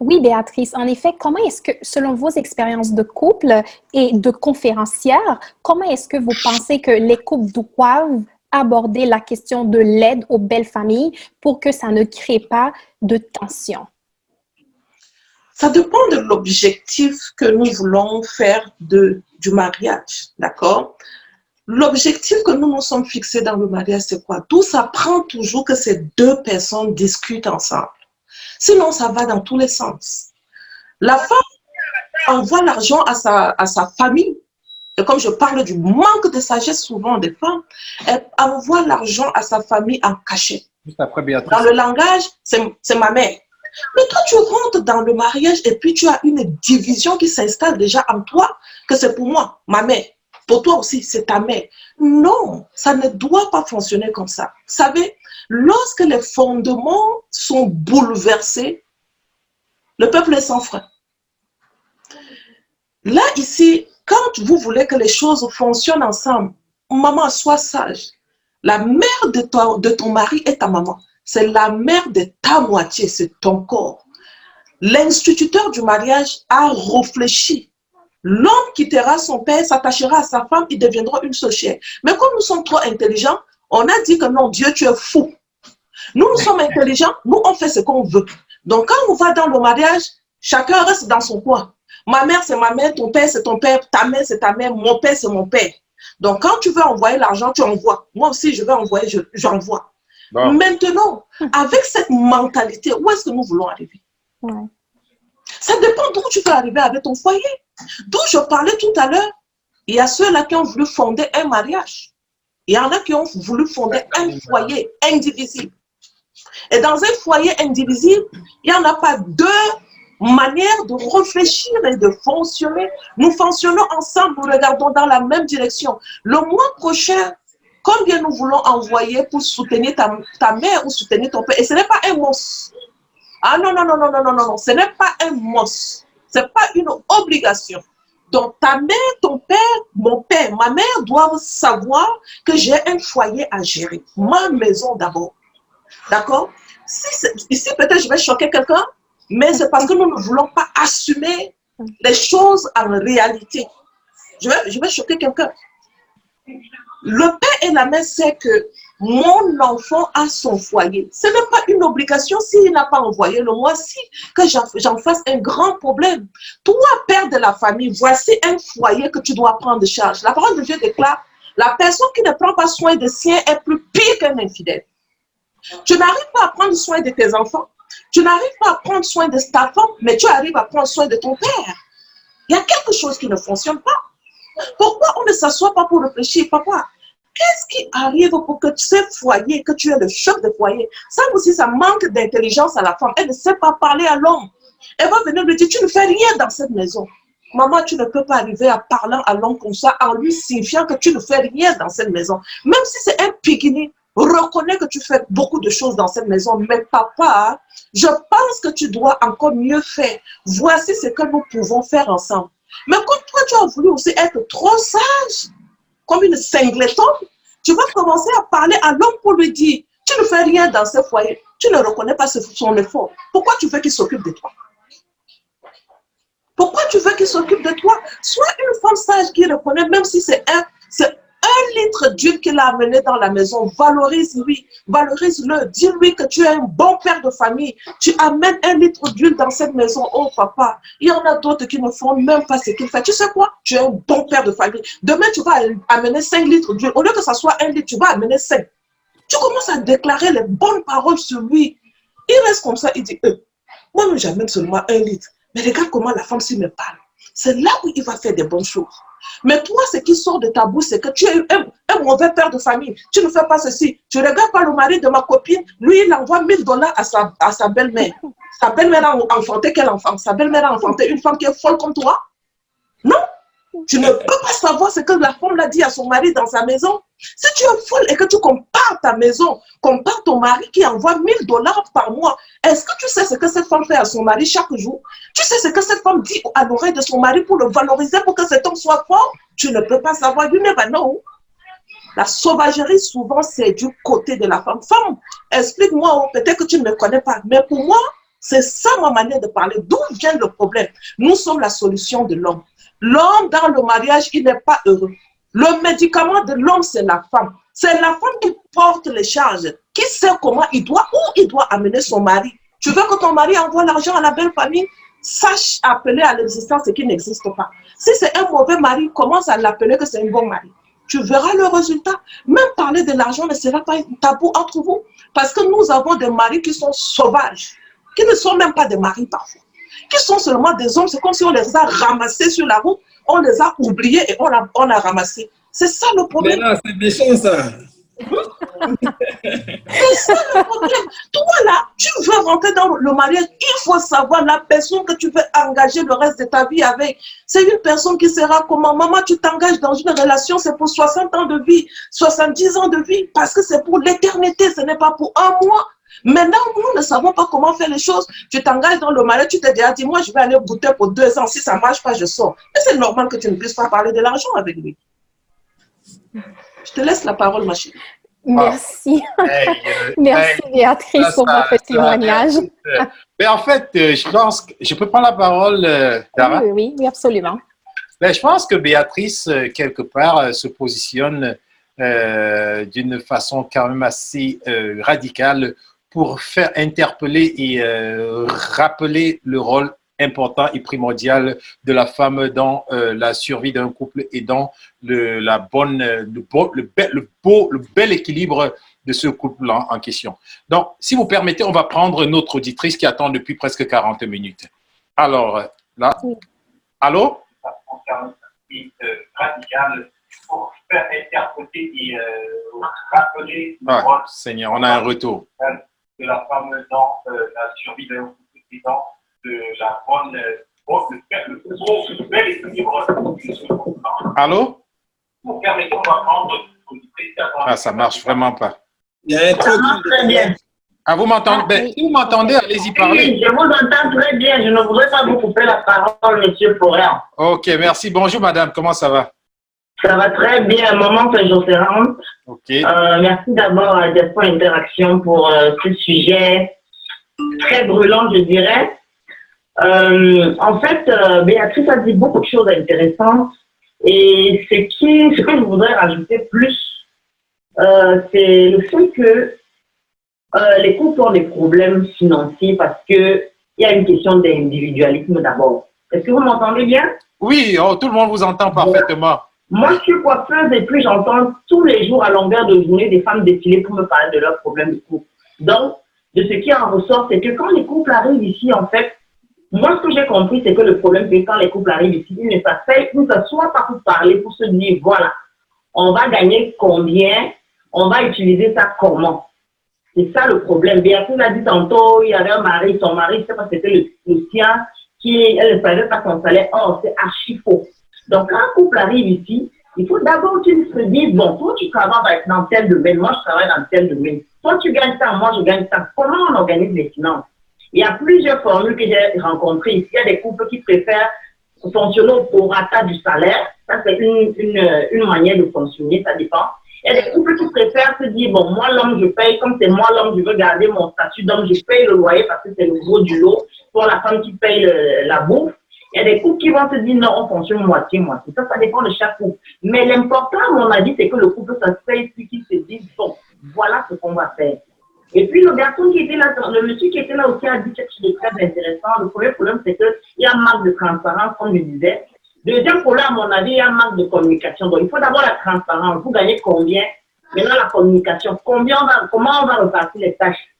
Oui, Béatrice. En effet, comment est-ce que, selon vos expériences de couple et de conférencière, comment est-ce que vous pensez que les couples doivent aborder la question de l'aide aux belles familles pour que ça ne crée pas de tension? Ça dépend de l'objectif que nous voulons faire du mariage, d'accord? L'objectif que nous nous sommes fixés dans le mariage, c'est quoi? Tout ça prend toujours que ces deux personnes discutent ensemble. Sinon, ça va dans tous les sens. La femme envoie l'argent à sa, à sa famille. Et comme je parle du manque de sagesse souvent des femmes, elle envoie l'argent à sa famille en cachet. Juste après Béatrice. Dans le langage, c'est c'est ma mère. Mais toi, tu rentres dans le mariage et puis tu as une division qui s'installe déjà en toi, que c'est pour moi, ma mère. Pour toi aussi, c'est ta mère. Non, ça ne doit pas fonctionner comme ça. Vous savez, lorsque les fondements sont bouleversés, le peuple est sans frein. Là, ici, quand vous voulez que les choses fonctionnent ensemble, maman, sois sage. La mère de, ton mari est ta maman. C'est la mère de ta moitié, c'est ton corps. L'instituteur du mariage a réfléchi. L'homme quittera son père, s'attachera à sa femme, il deviendra une seule chair. Mais comme nous sommes trop intelligents, on a dit que non, Dieu, tu es fou. Nous, nous sommes intelligents, nous, on fait ce qu'on veut. Donc, quand on va dans le mariage, chacun reste dans son coin. Ma mère, c'est ma mère, ton père, c'est ton père, ta mère, c'est ta mère, mon père, c'est mon père. Donc, quand tu veux envoyer l'argent, tu envoies. Moi aussi, je vais envoyer, je- j'envoie. Bon. Maintenant, avec cette mentalité, où est-ce que nous voulons arriver? Ouais. Ça dépend d'où tu veux arriver avec ton foyer. D'où je parlais tout à l'heure, il y a ceux-là qui ont voulu fonder un mariage. Il y en a qui ont voulu fonder un foyer indivisible. Et dans un foyer indivisible, il n'y en a pas deux manières de réfléchir et de fonctionner. Nous fonctionnons ensemble, nous regardons dans la même direction. Le mois prochain, combien nous voulons envoyer pour soutenir ta, ta mère ou soutenir ton père? Et ce n'est pas un monstre. Ah non, non, non, non, non, non, non, ce n'est pas un monstre. Ce n'est pas une obligation. Donc, ta mère, ton père, mon père, ma mère doivent savoir que j'ai un foyer à gérer. Ma maison d'abord. D'accord? Si Ici, peut-être je vais choquer quelqu'un, mais c'est parce que nous ne voulons pas assumer les choses en réalité. Je vais, je vais choquer quelqu'un. Le père et la mère savent que mon enfant a son foyer. Ce n'est pas une obligation s'il n'a pas envoyé le mois-ci que j'en fasse un grand problème. Toi, père de la famille, voici un foyer que tu dois prendre en charge. La parole de Dieu déclare, la personne qui ne prend pas soin de sien est plus pire qu'un infidèle. Tu n'arrives pas à prendre soin de tes enfants. Tu n'arrives pas à prendre soin de ta femme, mais tu arrives à prendre soin de ton père. Il y a quelque chose qui ne fonctionne pas. Pourquoi on ne s'assoit pas pour réfléchir, papa? Qu'est-ce qui arrive pour que ce foyer, que tu es le chef de foyer, ça aussi, ça manque d'intelligence à la femme. Elle ne sait pas parler à l'homme. Elle va venir lui dire, tu ne fais rien dans cette maison. Maman, tu ne peux pas arriver à parler à l'homme comme ça en lui signifiant que tu ne fais rien dans cette maison. Même si c'est un pigini, reconnais que tu fais beaucoup de choses dans cette maison. Mais papa, je pense que tu dois encore mieux faire. Voici ce que nous pouvons faire ensemble. Mais comme toi, tu as voulu aussi être trop sage, comme une singleton, tu vas commencer à parler à l'homme pour lui dire, tu ne fais rien dans ce foyer, tu ne reconnais pas son effort. Pourquoi tu veux qu'il s'occupe de toi? Pourquoi tu veux qu'il s'occupe de toi? Sois une femme sage qui reconnaît, même si c'est un, un litre d'huile qu'il a amené dans la maison, valorise-lui, valorise-le, dis-lui que tu es un bon père de famille. Tu amènes un litre d'huile dans cette maison. Oh papa, il y en a d'autres qui ne font même pas ce qu'il fait. Tu sais quoi? Tu es un bon père de famille. Demain, tu vas amener 5 litres d'huile. Au lieu que ça soit un litre, tu vas amener 5. Tu commences à déclarer les bonnes paroles sur lui. Il reste comme ça, il dit, euh, moi, j'amène seulement un litre. Mais regarde comment la femme s'y me parle. C'est là où il va faire des bonnes choses. Mais toi, ce qui sort de ta bouche, c'est que tu es un, mauvais père de famille. Tu ne fais pas ceci. Tu ne regardes pas le mari de ma copine. Lui, il envoie 1000 dollars à sa, à sa belle-mère. Sa belle-mère a enfanté quel enfant? Sa belle-mère a enfanté une femme qui est folle comme toi? Non. Tu ne peux pas savoir ce que la femme l'a dit à son mari dans sa maison. Si tu es folle et que tu compares ta maison, compares ton mari qui envoie 1000 dollars par mois, est-ce que tu sais ce que cette femme fait à son mari chaque jour? Tu sais ce que cette femme dit à l'oreille de son mari pour le valoriser, pour que cet homme soit fort? Tu ne peux pas savoir. You never know. La sauvagerie, souvent, c'est du côté de la femme. Femme, explique-moi, oh, peut-être que tu ne me connais pas, mais pour moi, c'est ça ma manière de parler. D'où vient le problème? Nous sommes la solution de l'homme. L'homme dans le mariage, il n'est pas heureux. Le médicament de l'homme, c'est la femme. C'est la femme qui porte les charges, qui sait comment il doit, où il doit amener son mari? Tu veux que ton mari envoie l'argent à la belle famille? Sache appeler à l'existence ce qui n'existe pas. Si c'est un mauvais mari, commence à l'appeler que c'est un bon mari. Tu verras le résultat. Même parler de l'argent ne sera pas un tabou entre vous. Parce que nous avons des maris qui sont sauvages, qui ne sont même pas des maris parfois qui sont seulement des hommes. C'est comme si on les a ramassés sur la route, on les a oubliés et on a, on a ramassé. C'est ça le problème. Mais là, c'est méchant ça. c'est ça le problème. Toi là, tu veux rentrer dans le mariage, il faut savoir la personne que tu veux engager le reste de ta vie avec. C'est une personne qui sera comment? Maman, tu t'engages dans une relation, c'est pour 60 ans de vie, 70 ans de vie, parce que c'est pour l'éternité, ce n'est pas pour un mois. Maintenant, nous ne savons pas comment faire les choses. Tu t'engages dans le mariage, tu te dis, dis, moi, je vais aller goûter pour deux ans. Si ça ne marche pas, je sors. Mais c'est normal que tu ne puisses pas parler de l'argent avec lui. Je te laisse la parole, ma chérie. Merci. Merci, Béatrice, pour votre témoignage. Mais en fait, euh, je pense que je peux prendre la parole, euh, Dara? Oui, oui, absolument. Ben, je pense que Béatrice, euh, quelque part, se positionne d'une façon quand même assez radicale pour faire interpeller et euh, rappeler le rôle important et primordial de la femme dans euh, la survie d'un couple et dans le, la bonne, le, beau, le, beau, le bel équilibre de ce couple en, question. Donc, si vous permettez, on va prendre notre auditrice qui attend depuis presque 40 minutes. Alors, là, allô? pour faire interpeller et euh, rappeler. Ah, Seigneur, on a un retour de la femme dans euh, la survie dans de la bonne, bon, le, le, le, bel équilibre Allô? Ah, ça marche vraiment pas. Il y a un truc. très bien. Ah, vous m'entendez? Ben, Si vous m'entendez, allez-y parler. Oui, je vous entends très bien. Je ne voudrais pas vous couper la parole, monsieur Florian. Ok, merci. Bonjour, madame. Comment ça va? Ça va très bien. Maman Saint-Josérand. Ok. Euh, merci d'abord à Diaspora Interaction pour euh, ce sujet très brûlant, je dirais. Euh, en fait, euh, Béatrice a dit beaucoup de choses intéressantes. Et ce, qui, ce que je voudrais rajouter plus, euh, c'est le fait que euh, les couples ont des problèmes financiers parce qu'il y a une question d'individualisme d'abord. Est-ce que vous m'entendez bien? Oui, oh, tout le monde vous entend parfaitement. Moi, je suis coiffeuse et puis j'entends tous les jours à longueur de journée des femmes défiler pour me parler de leurs problèmes de couple. Donc, de ce qui en ressort, c'est que quand les couples arrivent ici, en fait, moi, ce que j'ai compris, c'est que le problème, c'est quand les couples arrivent ici, ils ne s'assoient pas pour parler, pour se dire, voilà, on va gagner combien, on va utiliser ça comment. C'est ça le problème. Béatrice a dit tantôt, il y avait un mari, son mari, je ne sais pas si c'était le, le sien, qui, elle ne savait pas son salaire. Oh, c'est archi faux. Donc, quand un couple arrive ici, il faut d'abord qu'ils se disent, bon, toi, tu travailles dans tel domaine, moi, je travaille dans tel domaine. Toi, tu gagnes ça, moi, je gagne ça. Comment on organise les finances? Il y a plusieurs formules que j'ai rencontrées ici. Il y a des couples qui préfèrent fonctionner au rata du salaire. Ça, c'est une, une, une manière de fonctionner, ça dépend. Il y a des couples qui préfèrent se dire, bon, moi, l'homme, je paye, comme c'est moi, l'homme, je veux garder mon statut d'homme, je paye le loyer parce que c'est le gros du lot pour la femme qui paye la bouffe. Il y a des couples qui vont se dire non, on fonctionne moitié-moitié. Ça, ça dépend de chaque couple. Mais l'important, à mon avis, c'est que le couple s'asseye puis qu'il se dise bon, voilà ce qu'on va faire. Et puis le garçon qui était là, le monsieur qui était là aussi a dit quelque chose de très intéressant. Le premier problème, c'est qu'il y a un manque de transparence, comme je disais. Deuxième problème, à mon avis, il y a un manque de communication. Donc il faut d'abord la transparence. Vous gagnez combien? Maintenant, la communication. Combien on va, comment on va repartir les tâches?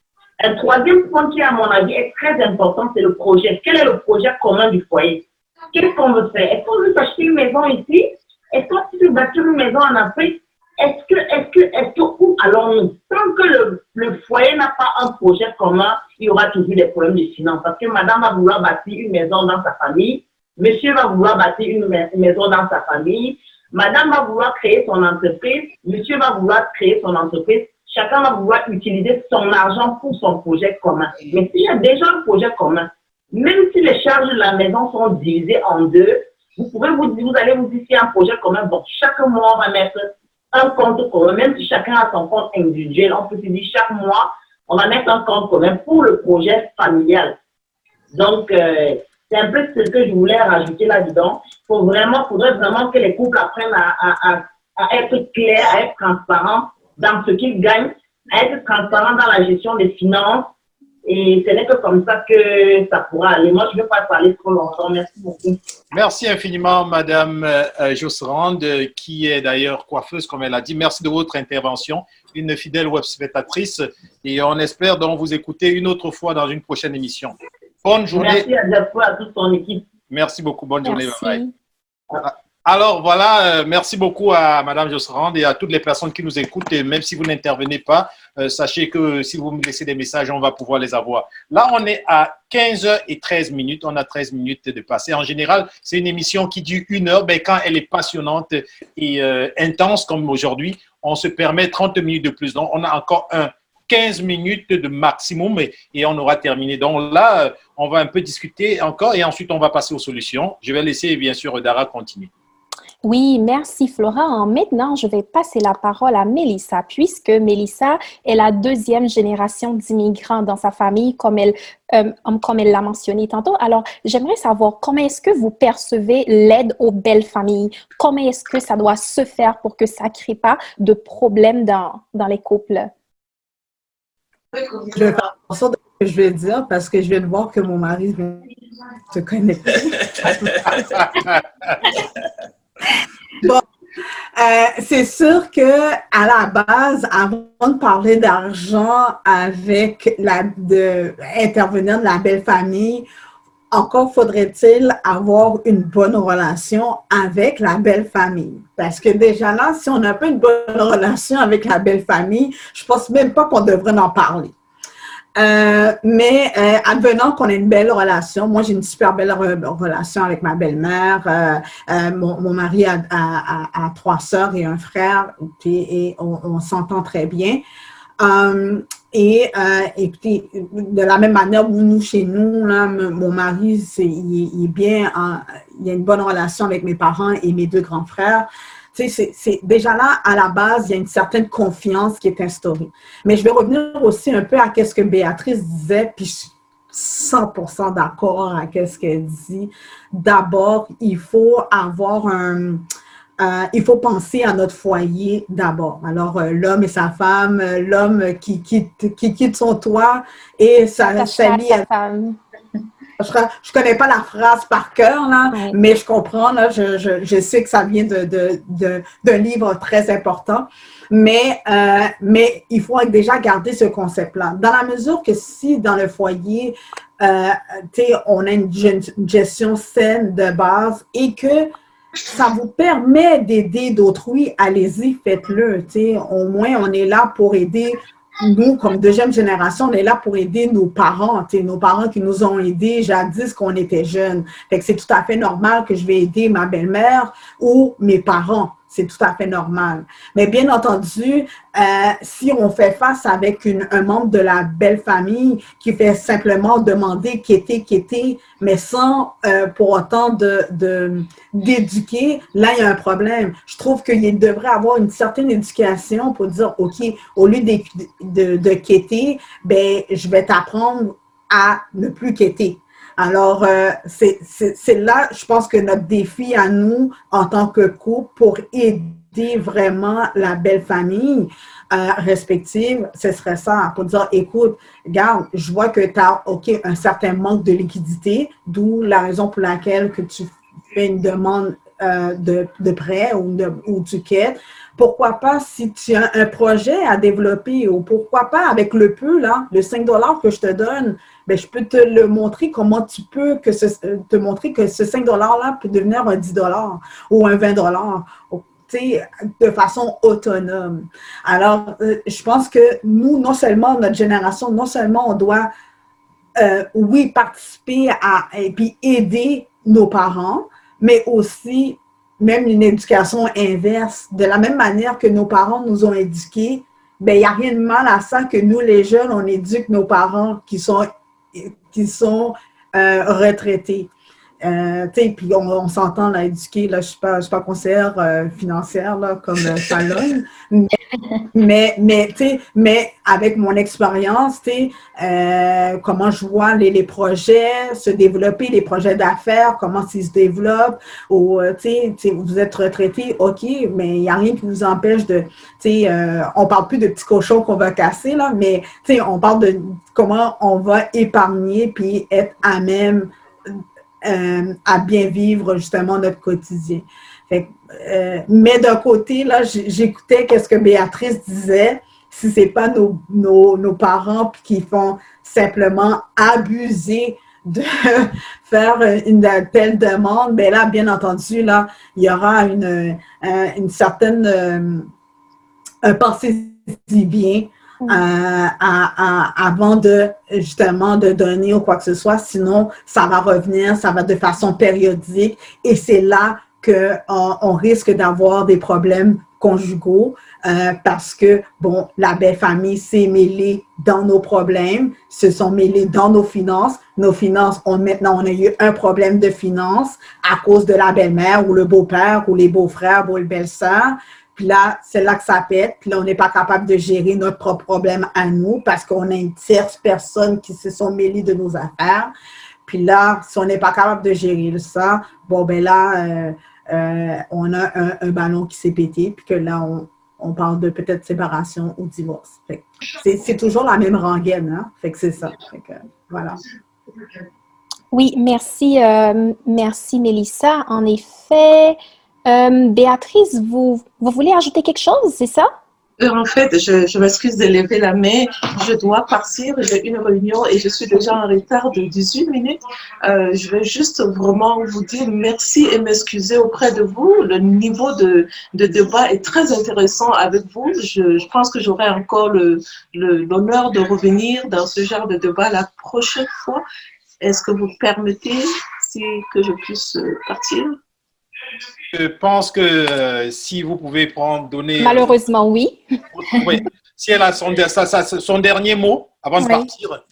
Un troisième point qui, à mon avis, est très important, c'est le projet. Quel est le projet commun du foyer? Qu'est-ce qu'on veut faire? Est-ce qu'on veut s'acheter une maison ici? Est-ce qu'on veut bâtir une maison en Afrique? Est-ce que, est-ce que, est-ce où allons-nous? Tant que le foyer n'a pas un projet commun, il y aura toujours des problèmes de finances. Parce que madame va vouloir bâtir une maison dans sa famille, monsieur va vouloir bâtir une maison dans sa famille, madame va vouloir créer son entreprise, monsieur va vouloir créer son entreprise, chacun va vouloir utiliser son argent pour son projet commun. Mais s'il y a déjà un projet commun, même si les charges de la maison sont divisées en deux, vous pouvez vous, vous allez vous dire, un projet commun, bon, chaque mois, on va mettre un compte commun, même si chacun a son compte individuel, on peut se dire chaque mois, on va mettre un compte commun pour le projet familial. Donc, euh, c'est un peu ce que je voulais rajouter là-dedans. Il faudrait vraiment que les couples apprennent à, à, être clairs, à être transparents dans ce qu'ils gagnent, à être transparents dans la gestion des finances. Et ce n'est que comme ça que ça pourra aller. Moi, je ne vais pas parler trop longtemps. Merci beaucoup. Merci infiniment, Madame euh, Josserand, qui est d'ailleurs coiffeuse, comme elle a dit. Merci de votre intervention, une fidèle web spectatrice. Et on espère donc vous écouter une autre fois dans une prochaine émission. Bonne journée. Merci à à toute ton équipe. Merci beaucoup. Bonne journée. Bye bye. Alors voilà, euh, merci beaucoup à Madame Josserand et à toutes les personnes qui nous écoutent. Même si vous n'intervenez pas, euh, sachez que si vous me laissez des messages, on va pouvoir les avoir. Là, on est à 15h13 minutes. On a 13 minutes de passer. En général, c'est une émission qui dure une heure. Ben, quand elle est passionnante et euh, intense comme aujourd'hui, on se permet 30 minutes de plus. Donc, on a encore un 15 minutes de maximum et, et, on aura terminé. Donc là, on va un peu discuter encore et ensuite on va passer aux solutions. Je vais laisser bien sûr Dara continuer. Oui, merci Flora. Maintenant, je vais passer la parole à Mélissa, puisque Mélissa est la deuxième génération d'immigrants dans sa famille, comme elle, euh, comme elle l'a mentionné tantôt. Alors, j'aimerais savoir comment est-ce que vous percevez l'aide aux belles familles? Comment est-ce que ça doit se faire pour que ça ne crée pas de problèmes dans, dans les couples? Je vais faire attention de ce que je vais dire parce que je viens de voir que mon mari se connaît. Bon, euh, c'est sûr que à la base, avant de parler d'argent avec la de intervenir de la belle famille, encore faudrait-il avoir une bonne relation avec la belle famille. Parce que déjà là, si on n'a pas une bonne relation avec la belle famille, je pense même pas qu'on devrait en parler. Euh, mais euh, advenant qu'on ait une belle relation, moi j'ai une super belle relation avec ma belle-mère. Euh, euh mon, mon, mari a, a, a, trois sœurs et un frère, et on, on s'entend très bien. Euh, et, et puis, de la même manière, nous, chez nous, là, mon mari, c'est, il, il, est bien, il a une bonne relation avec mes parents et mes deux grands frères c'est déjà là, à la base, il y a une certaine confiance qui est instaurée. Mais je vais revenir aussi un peu à ce que Béatrice disait, puis je suis 100% d'accord avec ce qu'elle dit. D'abord, il faut avoir un... Euh, il faut penser à notre foyer d'abord. Alors, euh, l'homme et sa femme, euh, l'homme qui quitte, qui quitte son toit et sa famille. Sa femme. Je ne connais pas la phrase par cœur, là, mais je comprends. Là, je, je, je, sais que ça vient d'un de, de, de, livre très important. Mais, euh, mais il faut déjà garder ce concept-là. Dans la mesure que si dans le foyer, euh, on a une gestion saine de base et que ça vous permet d'aider d'autrui, allez-y, faites-le. Au moins, on est là pour aider nous, comme deuxième génération, on est là pour aider nos parents, nos parents qui nous ont aidés jadis quand on était jeunes. Fait que c'est tout à fait normal que je vais aider ma belle-mère ou mes parents. C'est tout à fait normal. Mais bien entendu, euh, si on fait face avec un membre de la belle famille qui fait simplement demander quitter, quitter, mais sans euh, pour autant d'éduquer, là, il y a un problème. Je trouve qu'il devrait avoir une certaine éducation pour dire, OK, au lieu de, de, ben, je vais t'apprendre à ne plus quitter. Alors, euh, c'est là, je pense que notre défi à nous, en tant que couple, pour aider vraiment la belle famille euh, respective, ce serait ça, pour dire, écoute, regarde, je vois que tu as, OK, un certain manque de liquidité, d'où la raison pour laquelle que tu fais une demande euh, de, prêt ou, de, ou du quête. Pourquoi pas si tu as un projet à développer ou pourquoi pas avec le peu, là, le 5 que je te donne, ben, je peux te le montrer comment tu peux que ce, te montrer que ce 5 $-là peut devenir un 10 ou un 20 de façon autonome. Alors, euh, je pense que nous, non seulement notre génération, non seulement on doit, euh, oui, participer à, et puis aider nos parents, mais aussi même une éducation inverse. De la même manière que nos parents nous ont éduqués, ben, il n'y a rien de mal à ça que nous, les jeunes, on éduque nos parents qui sont, qui sont euh, retraités. Euh, puis on, on s'entend là, éduquer, là, je ne suis, pas, suis pas conseillère euh, financière là, comme euh, Salon, mais, mais, mais avec mon expérience, euh, comment je vois les, les, projets se développer, les projets d'affaires, comment ils se développent, ou euh, vous êtes retraité, OK, mais il n'y a rien qui vous empêche de, euh, on ne parle plus de petits cochons qu'on va casser, là, mais on parle de comment on va épargner puis être à même euh, à bien vivre justement notre quotidien. Euh, mais d'un côté, là, j'écoutais qu'est-ce que Béatrice disait. Si ce n'est pas nos, nos, parents qui font simplement abuser de faire une telle demande, bien là, bien entendu, là, il y aura une, euh, une certaine un pensée bien euh, avant de justement de donner ou quoi que ce soit. Sinon, ça va revenir, ça va de façon périodique et c'est là qu'on on risque d'avoir des problèmes conjugaux euh, parce que, bon, la belle famille s'est mêlée dans nos problèmes, se sont mêlés dans nos finances. Nos finances, ont maintenant, on a eu un problème de finances à cause de la belle-mère ou le beau-père ou les beaux-frères ou les belles-sœurs. Puis là, c'est là que ça pète. Puis là, on n'est pas capable de gérer notre propre problème à nous parce qu'on a une tierce personne qui se sont mêlées de nos affaires. Puis là, si on n'est pas capable de gérer ça, bon, ben là, euh, euh, on a un, ballon qui s'est pété, puis que là, on, parle de peut-être séparation ou divorce. C'est toujours la même rengaine, hein? Fait que c'est ça. Fait que, voilà. Oui, merci, euh, merci Mélissa. En effet, euh, Béatrice, vous, vous voulez ajouter quelque chose, c'est ça? Euh, en fait, je, m'excuse de lever la main. Je dois partir. J'ai une réunion et je suis déjà en retard de 18 minutes. Euh, je vais juste vraiment vous dire merci et m'excuser auprès de vous. Le niveau de, de, débat est très intéressant avec vous. Je, pense que j'aurai encore l'honneur de revenir dans ce genre de débat la prochaine fois. Est-ce que vous permettez que je puisse partir? Je pense que euh, si vous pouvez prendre, donner. Malheureusement, oui. oui. Si elle a son, dernier mot avant de partir.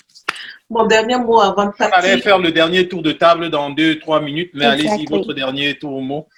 Mon dernier mot avant de On allait partir. faire le dernier tour de table dans deux, trois minutes, mais allez-y, votre dernier tour au mot.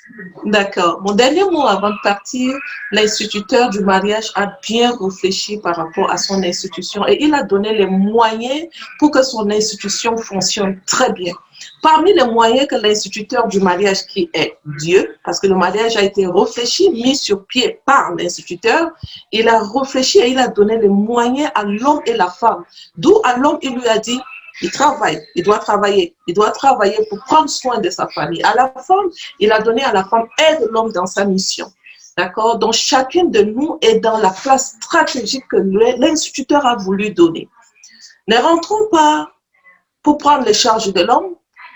D'accord. Mon dernier mot avant de partir, l'instituteur du mariage a bien réfléchi par rapport à son institution et il a donné les moyens pour que son institution fonctionne très bien. Parmi les moyens que l'instituteur du mariage, qui est Dieu, parce que le mariage a été réfléchi, mis sur pied par l'instituteur, il a réfléchi et il a donné les moyens à l'homme et la femme. D'où à l'homme, il lui a dit, il travaille, il doit travailler, il doit travailler pour prendre soin de sa famille. À la femme, il a donné à la femme, aide l'homme dans sa mission. D'accord? Donc, chacun de nous est dans la place stratégique que l'instituteur a voulu donner. Ne rentrons pas pour prendre les charges de l'homme.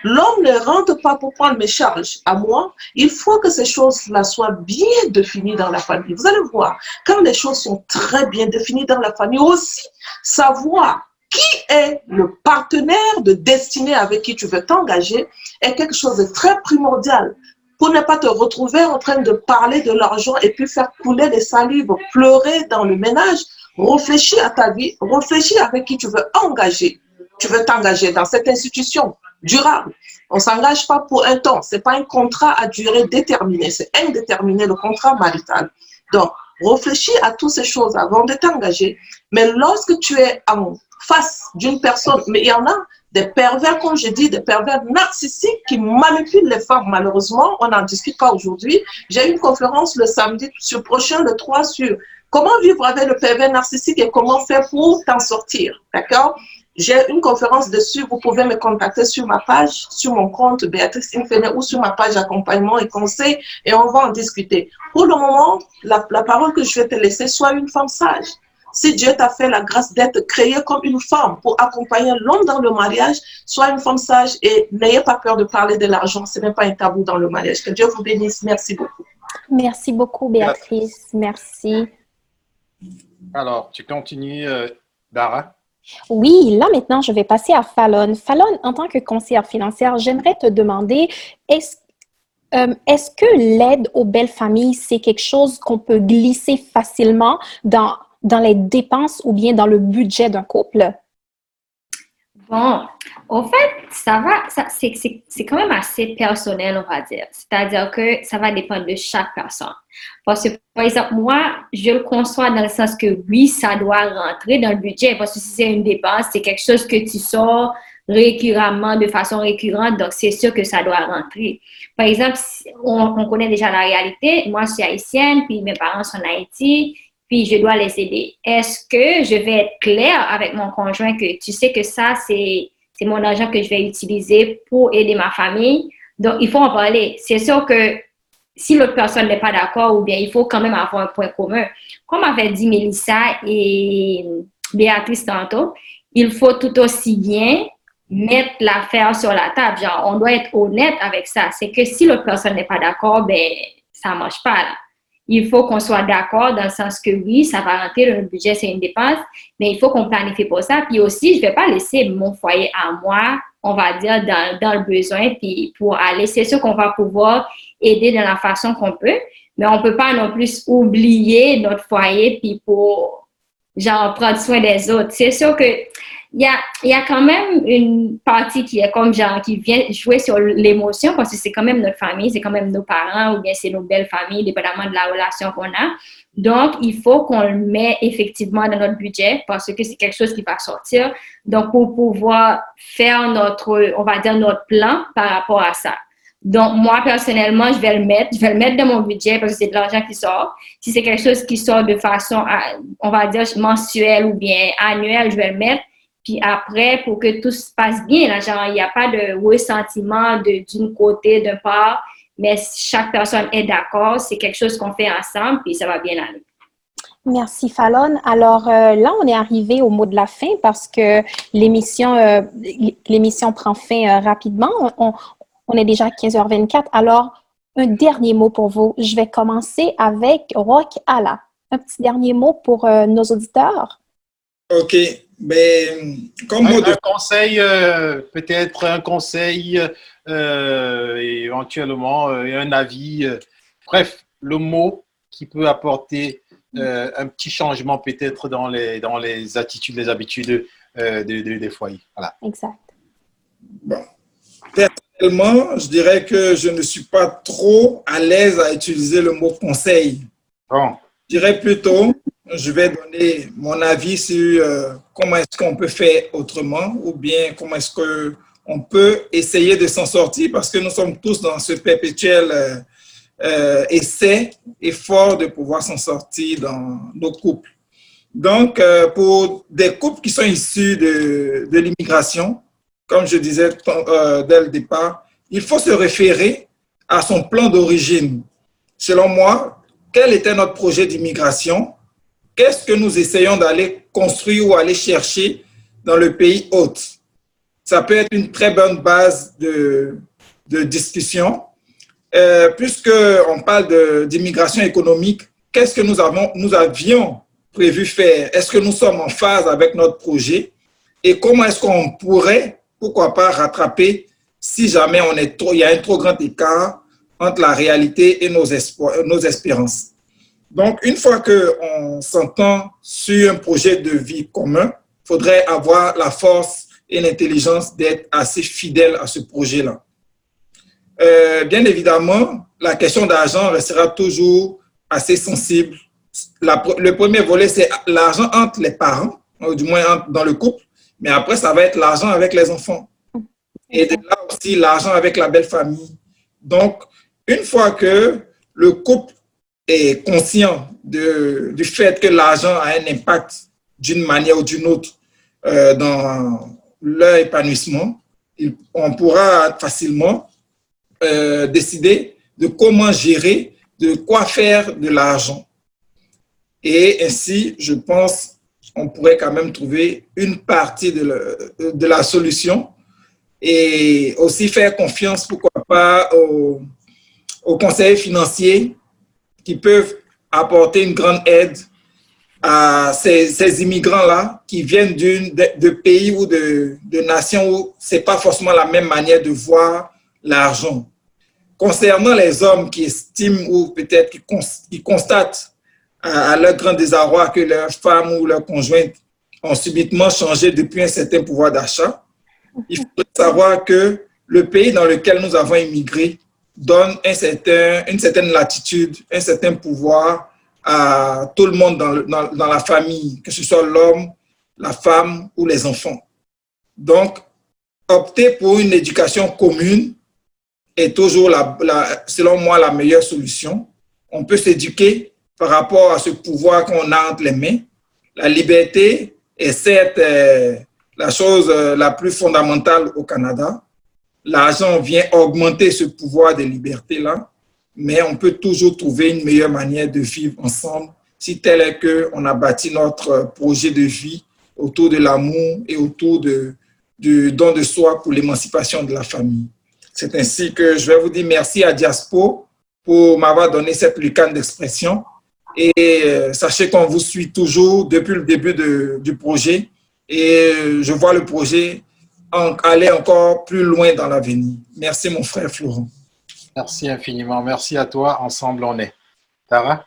L'homme ne rentre pas pour prendre mes charges à moi. Il faut que ces choses-là soient bien définies dans la famille. Vous allez voir, quand les choses sont très bien définies dans la famille, aussi savoir qui est le partenaire de destinée avec qui tu veux t'engager est quelque chose de très primordial pour ne pas te retrouver en train de parler de l'argent et puis faire couler des salives, pleurer dans le ménage. Réfléchis à ta vie, réfléchis avec qui tu veux engager. Tu veux t'engager dans cette institution durable. On s'engage pas pour un temps. C'est pas un contrat à durée déterminée. C'est indéterminé, le contrat marital. Donc, réfléchis à toutes ces choses avant de t'engager. Mais lorsque tu es en face d'une personne, mais il y en a des pervers, comme je dis, des pervers narcissiques qui manipulent les femmes. Malheureusement, on n'en discute pas aujourd'hui. J'ai une conférence le samedi prochain, le 3, sur comment vivre avec le pervers narcissique et comment faire pour t'en sortir. D'accord? J'ai une conférence dessus. Vous pouvez me contacter sur ma page, sur mon compte Béatrice Infené ou sur ma page accompagnement et conseil et on va en discuter. Pour le moment, la, la parole que je vais te laisser, sois une femme sage. Si Dieu t'a fait la grâce d'être créée comme une femme pour accompagner l'homme dans le mariage, sois une femme sage et n'ayez pas peur de parler de l'argent. Ce n'est pas un tabou dans le mariage. Que Dieu vous bénisse. Merci beaucoup. Merci beaucoup, Béatrice. Merci. Alors, tu continues, euh, Dara? Oui, là maintenant, je vais passer à Fallon. Fallon, en tant que conseillère financière, j'aimerais te demander, est-ce euh, que l'aide aux belles familles, c'est quelque chose qu'on peut glisser facilement dans les dépenses ou bien dans le budget d'un couple? Bon, en fait, ça va, ça, c'est, c'est, quand même assez personnel, on va dire. C'est-à-dire que ça va dépendre de chaque personne. Parce que, par exemple, moi, je le conçois dans le sens que oui, ça doit rentrer dans le budget. Parce que si c'est une dépense, c'est quelque chose que tu sors récurrentement, de façon récurrente, donc c'est sûr que ça doit rentrer. Par exemple, on, on connaît déjà la réalité. Moi, je suis haïtienne, puis mes parents sont en Haïti puis je dois les aider. Est-ce que je vais être claire avec mon conjoint que tu sais que ça, c'est, mon argent que je vais utiliser pour aider ma famille? Donc, il faut en parler. C'est sûr que si l'autre personne n'est pas d'accord, ou bien il faut quand même avoir un point commun. Comme avait dit Mélissa et Béatrice tantôt, il faut tout aussi bien mettre l'affaire sur la table. Genre, on doit être honnête avec ça. C'est que si l'autre personne n'est pas d'accord, ben, ça marche pas, là il faut qu'on soit d'accord dans le sens que oui, ça va rentrer dans le budget, c'est une dépense, mais il faut qu'on planifie pour ça. Puis aussi, je ne vais pas laisser mon foyer à moi, on va dire, dans, dans le besoin, puis pour aller, c'est sûr qu'on va pouvoir aider de la façon qu'on peut, mais on ne peut pas non plus oublier notre foyer, puis pour, genre, prendre soin des autres. C'est sûr que il y a, y a quand même une partie qui est comme genre, qui vient jouer sur l'émotion parce que c'est quand même notre famille, c'est quand même nos parents ou bien c'est nos belles familles, dépendamment de la relation qu'on a. Donc, il faut qu'on le met effectivement dans notre budget parce que c'est quelque chose qui va sortir. Donc, pour pouvoir faire notre, on va dire, notre plan par rapport à ça. Donc, moi, personnellement, je vais le mettre, je vais le mettre dans mon budget parce que c'est de l'argent qui sort. Si c'est quelque chose qui sort de façon, on va dire, mensuelle ou bien annuelle, je vais le mettre. Puis après, pour que tout se passe bien, là, genre, il n'y a pas de ressentiment d'une côté, d'un part, mais chaque personne est d'accord, c'est quelque chose qu'on fait ensemble, puis ça va bien aller. Merci Fallon. Alors euh, là, on est arrivé au mot de la fin parce que l'émission euh, l'émission prend fin euh, rapidement. On, on, est déjà à 15h24. Alors, un dernier mot pour vous. Je vais commencer avec Rock Ala. Un petit dernier mot pour nos auditeurs. OK. Mais comme un, conseil, euh, peut-être un conseil, euh, éventuellement euh, un avis. bref, le mot qui peut apporter un petit changement peut-être dans les, dans les attitudes, les habitudes des foyers. Voilà. Exact. Bon. Personnellement, je dirais que je ne suis pas trop à l'aise à utiliser le mot conseil. Bon. Je dirais plutôt je vais donner mon avis sur euh, comment est-ce qu'on peut faire autrement ou bien comment est-ce qu'on peut essayer de s'en sortir parce que nous sommes tous dans ce perpétuel euh, euh, essai, effort de pouvoir s'en sortir dans nos couples. Donc, pour des couples qui sont issus de, de l'immigration, comme je disais dès le départ, il faut se référer à son plan d'origine. Selon moi, quel était notre projet d'immigration? Qu'est-ce que nous essayons d'aller construire ou aller chercher dans le pays hôte? Ça peut être une très bonne base de, discussion. Euh, Puisqu'on parle d'immigration économique, qu'est-ce que nous, avions prévu faire? Est-ce que nous sommes en phase avec notre projet? Et comment est-ce qu'on pourrait, pourquoi pas, rattraper si jamais on est trop, il y a un trop grand écart entre la réalité et nos espérances? Donc, une fois qu'on s'entend sur un projet de vie commun, il faudrait avoir la force et l'intelligence d'être assez fidèle à ce projet-là. Euh, bien évidemment, la question d'argent restera toujours assez sensible. le premier volet, c'est l'argent entre les parents, du moins dans le couple, mais après, ça va être l'argent avec les enfants. Et de là aussi, l'argent avec la belle famille. Donc, une fois que le couple est conscient du fait que l'argent a un impact d'une manière ou d'une autre euh, dans leur épanouissement, on pourra facilement euh, décider de comment gérer, de quoi faire de l'argent. Et ainsi, je pense, on pourrait quand même trouver une partie de la solution et aussi faire confiance, pourquoi pas, aux, aux conseillers financiers qui peuvent apporter une grande aide à ces, immigrants-là qui viennent de, de, pays ou de, de nations où ce n'est pas forcément la même manière de voir l'argent. Concernant les hommes qui estiment ou peut-être qui, constatent à, leur grand désarroi que leur femme ou leur conjointe ont subitement changé depuis un certain pouvoir d'achat, il faut savoir que le pays dans lequel nous avons immigré donne une certaine latitude, un certain pouvoir à tout le monde dans, la famille, que ce soit l'homme, la femme ou les enfants. Donc, opter pour une éducation commune est toujours, selon moi, la meilleure solution. On peut s'éduquer par rapport à ce pouvoir qu'on a entre les mains. La liberté est certes euh, la chose euh, la plus fondamentale au Canada. L'argent vient augmenter ce pouvoir de liberté-là, mais on peut toujours trouver une meilleure manière de vivre ensemble si tel est qu'on a bâti notre projet de vie autour de l'amour et autour de, du don de soi pour l'émancipation de la famille. C'est ainsi que je vais vous dire merci à Diaspo pour m'avoir donné cette lucane d'expression. Et euh, sachez qu'on vous suit toujours depuis le début du projet. Et euh, je vois le projet aller encore plus loin dans l'avenir. Merci, mon frère Florent. Merci infiniment. Merci à toi. Ensemble, on est. Tara?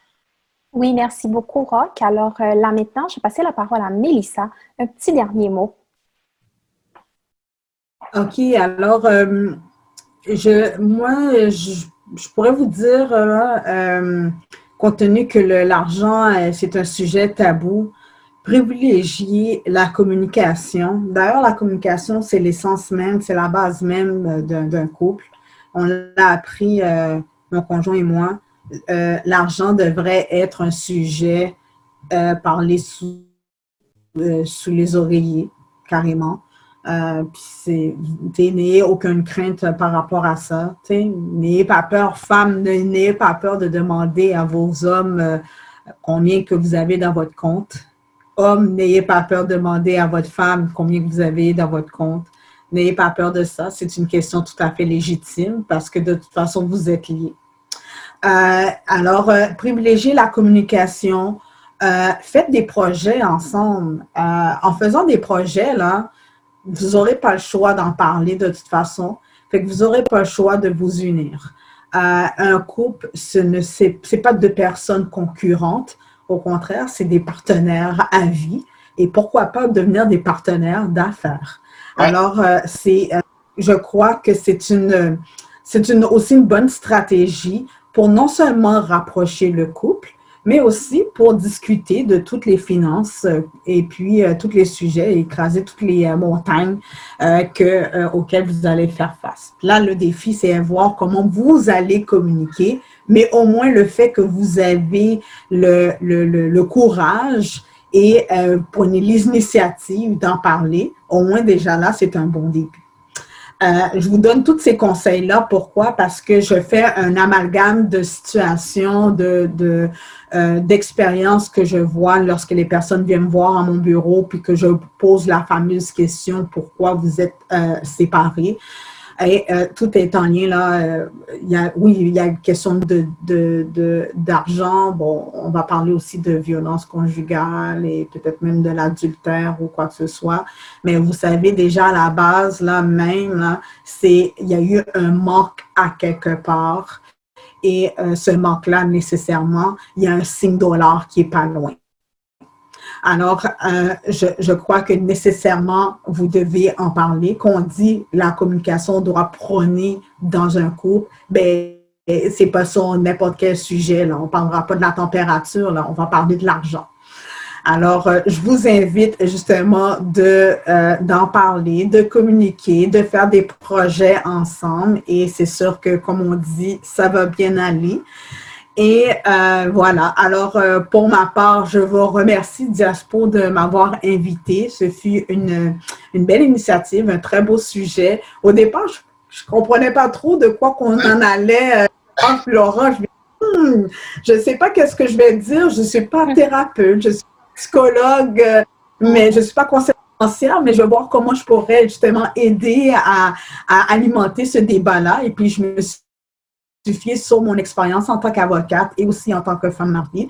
Oui, merci beaucoup, Rock. Alors euh, là maintenant, je vais passer la parole à Mélissa. Un petit dernier mot. OK, alors, euh, je, moi, je, pourrais vous dire, euh, compte tenu que l'argent, c'est un sujet tabou, privilégier la communication. D'ailleurs, la communication, c'est l'essence même, c'est la base même d'un couple on l'a appris, euh, mon conjoint et moi, euh, l'argent devrait être un sujet euh, parlé sous, sous les oreillers, carrément. n'ayez aucune crainte par rapport à ça. N'ayez pas peur, femmes, n'ayez pas peur de demander à vos hommes combien que vous avez dans votre compte. Hommes, n'ayez pas peur de demander à votre femme combien vous avez dans votre compte. N'ayez pas peur de ça. C'est une question tout à fait légitime parce que de toute façon, vous êtes liés. Euh, alors, euh, privilégiez la communication. Euh, faites des projets ensemble. en faisant des projets, là, vous n'aurez pas le choix d'en parler de toute façon. Fait que vous n'aurez pas le choix de vous unir. un couple, ce n'est pas deux personnes concurrentes. Au contraire, c'est des partenaires à vie. Et pourquoi pas devenir des partenaires d'affaires? Alors, euh, c'est, euh, je crois que c'est une, c'est une, aussi une bonne stratégie pour non seulement rapprocher le couple, mais aussi pour discuter de toutes les finances euh, et puis tous les sujets, écraser toutes les montagnes que, auxquelles vous allez faire face. Là, le défi, c'est voir comment vous allez communiquer, mais au moins le fait que vous avez le, le, le courage et euh, prenez l'initiative d'en parler. Au moins déjà là, c'est un bon début. Euh, je vous donne tous ces conseils-là. Pourquoi? Parce que je fais un amalgame de situations, de, de euh, d'expériences que je vois lorsque les personnes viennent me voir à mon bureau, puis que je pose la fameuse question pourquoi vous êtes séparés? Euh, tout est en lien là. Euh, y a, oui, il y a une question de, d'argent. bon, on va parler aussi de violence conjugale et peut-être même de l'adultère ou quoi que ce soit. Mais vous savez déjà à la base là même là, c'est il y a eu un manque à quelque part. Et euh, ce manque-là, nécessairement, il y a un signe dollar qui est pas loin. Alors, euh, je, je, crois que nécessairement, vous devez en parler. Qu'on dit la communication doit prôner dans un couple, ben c'est pas sur n'importe quel sujet. Là. On ne parlera pas de la température, là. on va parler de l'argent. Alors, euh, je vous invite justement de euh, d'en parler, de communiquer, de faire des projets ensemble. Et c'est sûr que, comme on dit, ça va bien aller. Et euh, voilà, alors euh, pour ma part, je vous remercie Diaspo de m'avoir invité. Ce fut une, une, belle initiative, un très beau sujet. Au départ, je ne comprenais pas trop de quoi qu'on en allait. Euh, Laurent, je ne sais pas qu'est-ce que je vais dire. Je ne suis pas thérapeute, je suis psychologue, mais je ne suis pas conseillère, mais je vais voir comment je pourrais justement aider à, à alimenter ce débat-là. Et puis, je me suis sur mon expérience en tant qu'avocate et aussi en tant que femme mariée.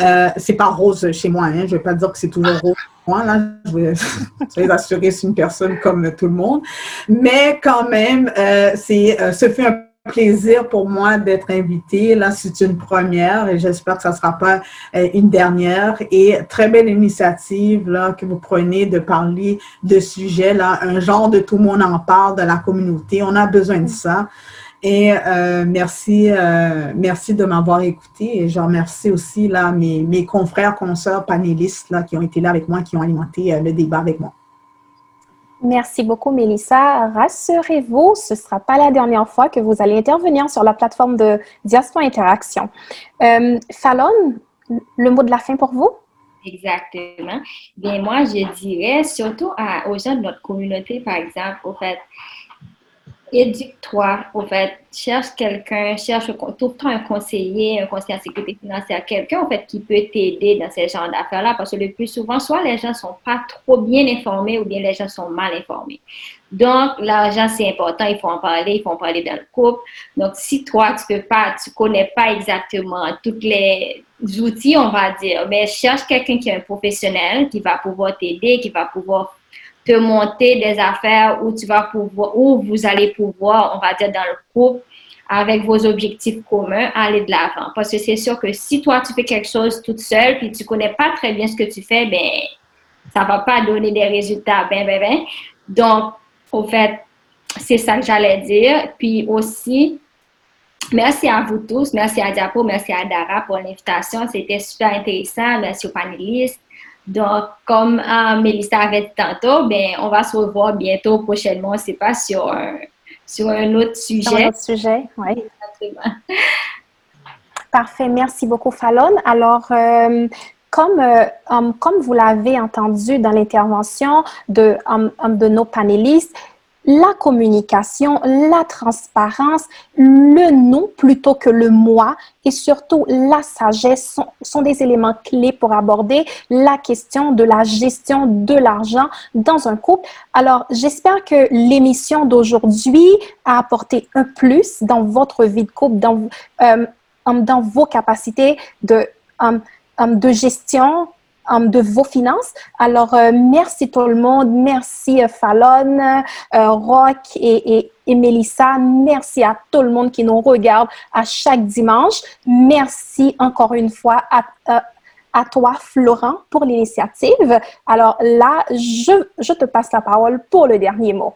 Euh, c'est pas rose chez moi, hein. je vais pas dire que c'est toujours rose chez moi, là, je vais, je assurer c'est une personne comme tout le monde, mais quand même, euh, c'est, euh, ce fait un plaisir pour moi d'être invitée. Là, c'est une première et j'espère que ça ne sera pas euh, une dernière. Et très belle initiative là, que vous prenez de parler de sujets, un genre de tout le monde en parle de la communauté. On a besoin de ça. Et euh, merci, euh, merci de m'avoir écouté. Et je remercie aussi là, mes, mes confrères, consoeurs, panélistes là, qui ont été là avec moi, qui ont alimenté le débat avec moi. Merci beaucoup, Mélissa. Rassurez-vous, ce ne sera pas la dernière fois que vous allez intervenir sur la plateforme de Diaspora Interaction. Euh, Fallon, le mot de la fin pour vous? Exactement. Bien, moi, je dirais surtout à, aux gens de notre communauté, par exemple, au fait, éduque-toi, au fait, cherche quelqu'un, cherche, trouve-toi un conseiller, un conseiller en sécurité financière, quelqu'un, en fait, qui peut t'aider dans ces genres d'affaires-là, parce que le plus souvent, soit les gens sont pas trop bien informés ou bien les gens sont mal informés. Donc, l'argent, c'est important, il faut en parler, il faut en parler dans le couple. Donc, si toi, tu peux pas, tu connais pas exactement tous les outils, on va dire, mais cherche quelqu'un qui est un professionnel, qui va pouvoir t'aider, qui va pouvoir te monter des affaires où tu vas pouvoir, où vous allez pouvoir, on va dire, dans le couple, avec vos objectifs communs, aller de l'avant. Parce que c'est sûr que si toi, tu fais quelque chose toute seule, puis tu connais pas très bien ce que tu fais, ben, ça va pas donner des résultats, ben, ben, ben. Donc, au fait, c'est ça que j'allais dire. Puis aussi, merci à vous tous, merci à Diapo, merci à Dara pour l'invitation. C'était super intéressant. Merci aux panélistes. Donc, comme euh, Mélissa avait dit tantôt, ben, on va se revoir bientôt, prochainement, sait pas, sur un, sur un autre sujet. Sur un autre sujet, oui. Parfait, merci beaucoup, Fallon. Alors, euh, comme, euh, um, comme vous l'avez entendu dans l'intervention de, um, um, de nos panélistes, la communication, la transparence, le non plutôt que le moi et surtout la sagesse sont, des éléments clés pour aborder la question de la gestion de l'argent dans un couple. Alors, j'espère que l'émission d'aujourd'hui a apporté un plus dans votre vie de couple, dans, euh, dans vos capacités de, de gestion, Um, de vos finances. Alors, euh, merci tout le monde. Merci euh, Fallon, euh, Rock et, et, Mélissa. Merci à tout le monde qui nous regarde à chaque dimanche. Merci encore une fois à, à toi, Florent, pour l'initiative. Alors là, je, te passe la parole pour le dernier mot.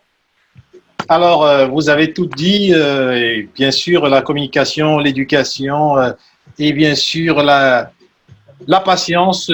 Alors, vous avez tout dit, et bien sûr, la communication, l'éducation et bien sûr la patience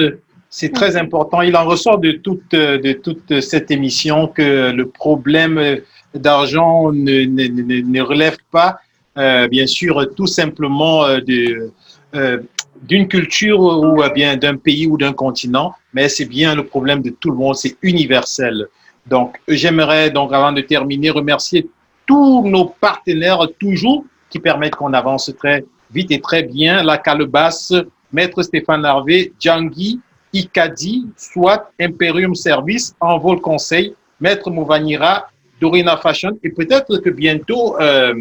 c'est très important. Il en ressort de toute, de toute cette émission que le problème d'argent ne, ne, ne, relève pas, euh, bien sûr, tout simplement euh, de, euh, d'une culture ou bien d'un pays ou d'un continent, mais c'est bien le problème de tout le monde, c'est universel. Donc, j'aimerais donc, avant de terminer, remercier tous nos partenaires toujours qui permettent qu'on avance très vite et très bien. La Calebasse, Maître Stéphane Harvey, Djangui, ICADI, soit Imperium Service, Envol Conseil, Maître Mouvanira, Dorina Fashion, et peut-être que bientôt, euh,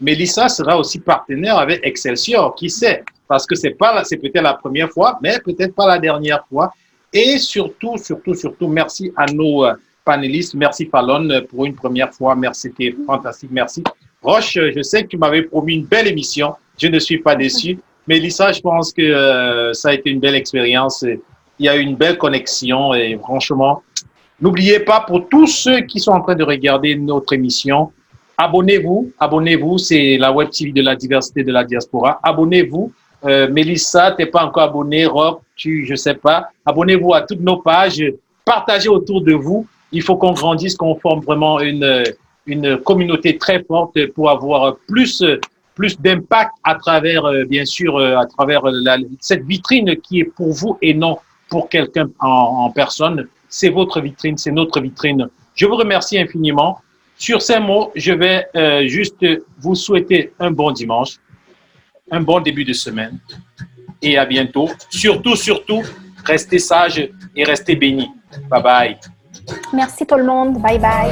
Mélissa sera aussi partenaire avec Excelsior, qui sait, parce que c'est pas, c'est peut-être la première fois, mais peut-être pas la dernière fois. Et surtout, surtout, surtout, merci à nos euh, panélistes. Merci Fallon pour une première fois. Merci, c'était fantastique. Merci. Roche, je sais que tu m'avais promis une belle émission. Je ne suis pas déçu. Mélissa, je pense que euh, ça a été une belle expérience il y a une belle connexion et franchement, n'oubliez pas pour tous ceux qui sont en train de regarder notre émission, abonnez-vous, abonnez-vous, c'est la web TV de la diversité de la diaspora. Abonnez-vous. Euh, Mélissa, t'es pas encore abonné, Rob, tu, je sais pas. Abonnez-vous à toutes nos pages, partagez autour de vous. Il faut qu'on grandisse, qu'on forme vraiment une, une communauté très forte pour avoir plus plus d'impact à travers, euh, bien sûr, euh, à travers cette vitrine qui est pour vous et non pour quelqu'un en, personne. C'est votre vitrine, c'est notre vitrine. Je vous remercie infiniment. Sur ces mots, je vais euh, juste vous souhaiter un bon dimanche, un bon début de semaine et à bientôt. Surtout, surtout, restez sages et restez bénis. Bye bye. Merci tout le monde. Bye bye.